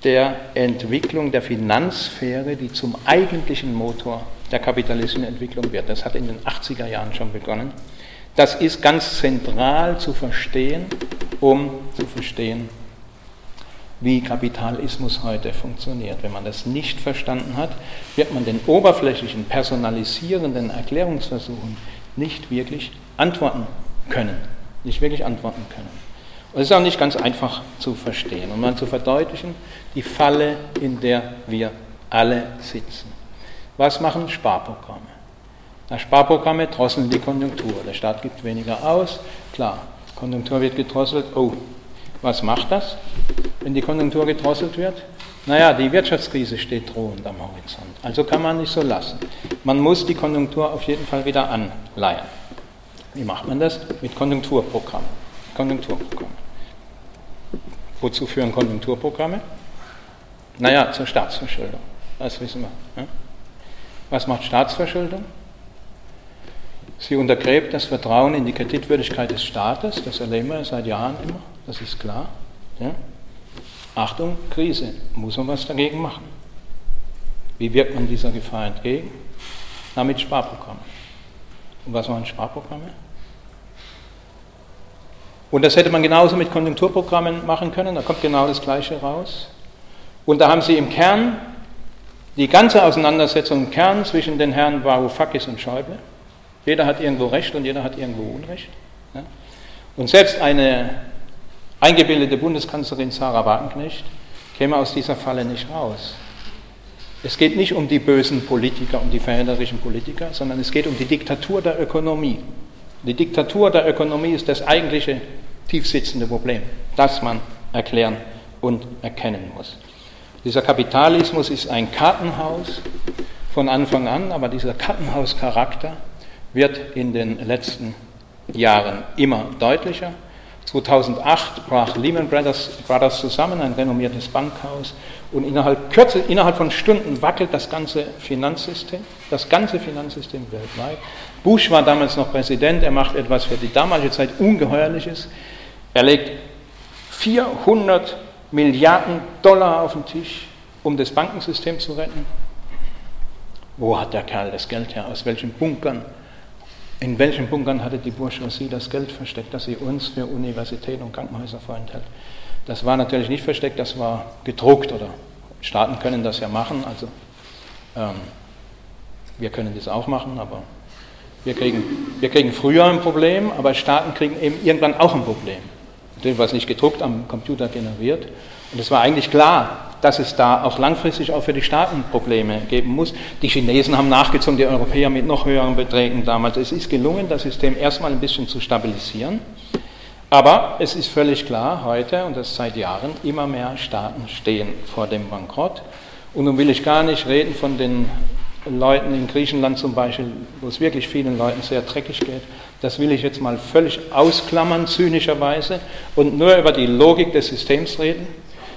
der Entwicklung der Finanzsphäre, die zum eigentlichen Motor der kapitalistischen Entwicklung wird. Das hat in den 80er Jahren schon begonnen. Das ist ganz zentral zu verstehen, um zu verstehen, wie Kapitalismus heute funktioniert. Wenn man das nicht verstanden hat, wird man den oberflächlichen, personalisierenden Erklärungsversuchen nicht wirklich antworten können. Nicht wirklich antworten können. Und es ist auch nicht ganz einfach zu verstehen und mal zu verdeutlichen, die Falle, in der wir alle sitzen. Was machen Sparprogramme? Na, Sparprogramme drosseln die Konjunktur. Der Staat gibt weniger aus. Klar, Konjunktur wird gedrosselt. Oh, was macht das, wenn die Konjunktur gedrosselt wird? Naja, die Wirtschaftskrise steht drohend am Horizont. Also kann man nicht so lassen. Man muss die Konjunktur auf jeden Fall wieder anleihen. Wie macht man das? Mit Konjunkturprogrammen. Konjunkturprogramme. Wozu führen Konjunkturprogramme? Naja, zur Staatsverschuldung. Das wissen wir. Was macht Staatsverschuldung? Sie untergräbt das Vertrauen in die Kreditwürdigkeit des Staates. Das erleben wir seit Jahren immer. Das ist klar. Ja? Achtung, Krise. Muss man was dagegen machen? Wie wirkt man dieser Gefahr entgegen? Na, mit Sparprogrammen. Und was waren Sparprogramme? Und das hätte man genauso mit Konjunkturprogrammen machen können, da kommt genau das Gleiche raus. Und da haben Sie im Kern die ganze Auseinandersetzung im Kern zwischen den Herren Varoufakis und Schäuble. Jeder hat irgendwo Recht und jeder hat irgendwo Unrecht. Und selbst eine eingebildete Bundeskanzlerin Sarah Wagenknecht käme aus dieser Falle nicht raus. Es geht nicht um die bösen Politiker, um die verhältnerischen Politiker, sondern es geht um die Diktatur der Ökonomie. Die Diktatur der Ökonomie ist das eigentliche tiefsitzende Problem, das man erklären und erkennen muss. Dieser Kapitalismus ist ein Kartenhaus von Anfang an, aber dieser Kartenhauscharakter wird in den letzten Jahren immer deutlicher. 2008 brach Lehman Brothers, Brothers, zusammen, ein renommiertes Bankhaus, und innerhalb, Kürze, innerhalb von Stunden wackelt das ganze Finanzsystem, das ganze Finanzsystem weltweit. Bush war damals noch Präsident, er macht etwas für die damalige Zeit Ungeheuerliches. Er legt 400 Milliarden Dollar auf den Tisch, um das Bankensystem zu retten. Wo hat der Kerl das Geld her? Aus welchen Bunkern? In welchen Bunkern hatte die Bourgeoisie das Geld versteckt, das sie uns für Universitäten und Krankenhäuser vorenthält? Das war natürlich nicht versteckt, das war gedruckt oder Staaten können das ja machen. Also ähm, wir können das auch machen, aber wir kriegen, wir kriegen früher ein Problem, aber Staaten kriegen eben irgendwann auch ein Problem. Natürlich war es nicht gedruckt, am Computer generiert. Und es war eigentlich klar, dass es da auch langfristig auch für die Staaten Probleme geben muss. Die Chinesen haben nachgezogen, die Europäer mit noch höheren Beträgen damals. Es ist gelungen, das System erstmal ein bisschen zu stabilisieren. Aber es ist völlig klar heute, und das seit Jahren, immer mehr Staaten stehen vor dem Bankrott. Und nun will ich gar nicht reden von den Leuten in Griechenland zum Beispiel, wo es wirklich vielen Leuten sehr dreckig geht, das will ich jetzt mal völlig ausklammern, zynischerweise, und nur über die Logik des Systems reden.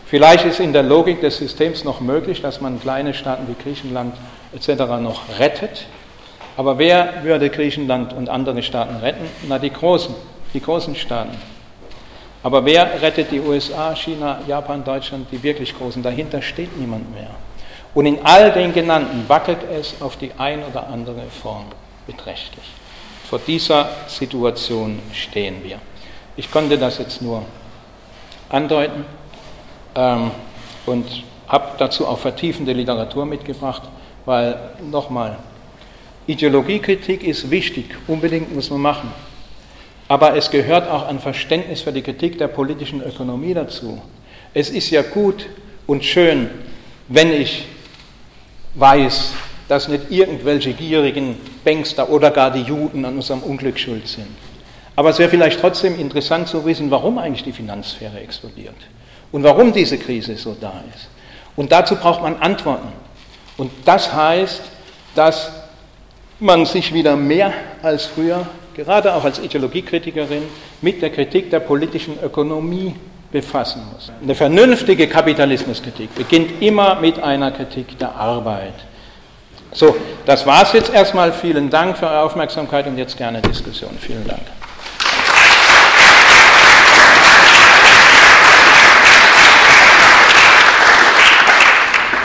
Vielleicht ist in der Logik des Systems noch möglich, dass man kleine Staaten wie Griechenland etc. noch rettet. Aber wer würde Griechenland und andere Staaten retten? Na, die großen, die großen Staaten. Aber wer rettet die USA, China, Japan, Deutschland, die wirklich großen? Dahinter steht niemand mehr. Und in all den genannten wackelt es auf die ein oder andere Form beträchtlich. Vor dieser Situation stehen wir. Ich konnte das jetzt nur andeuten ähm, und habe dazu auch vertiefende Literatur mitgebracht, weil nochmal, Ideologiekritik ist wichtig, unbedingt muss man machen. Aber es gehört auch ein Verständnis für die Kritik der politischen Ökonomie dazu. Es ist ja gut und schön, wenn ich weiß, dass nicht irgendwelche gierigen Bankster oder gar die Juden an unserem Unglück schuld sind. Aber es wäre vielleicht trotzdem interessant zu wissen, warum eigentlich die Finanzsphäre explodiert und warum diese Krise so da ist. Und dazu braucht man Antworten. Und das heißt, dass man sich wieder mehr als früher, gerade auch als Ideologiekritikerin, mit der Kritik der politischen Ökonomie befassen muss. Eine vernünftige Kapitalismuskritik beginnt immer mit einer Kritik der Arbeit. So, das war es jetzt erstmal. Vielen Dank für eure Aufmerksamkeit und jetzt gerne Diskussion. Vielen Dank.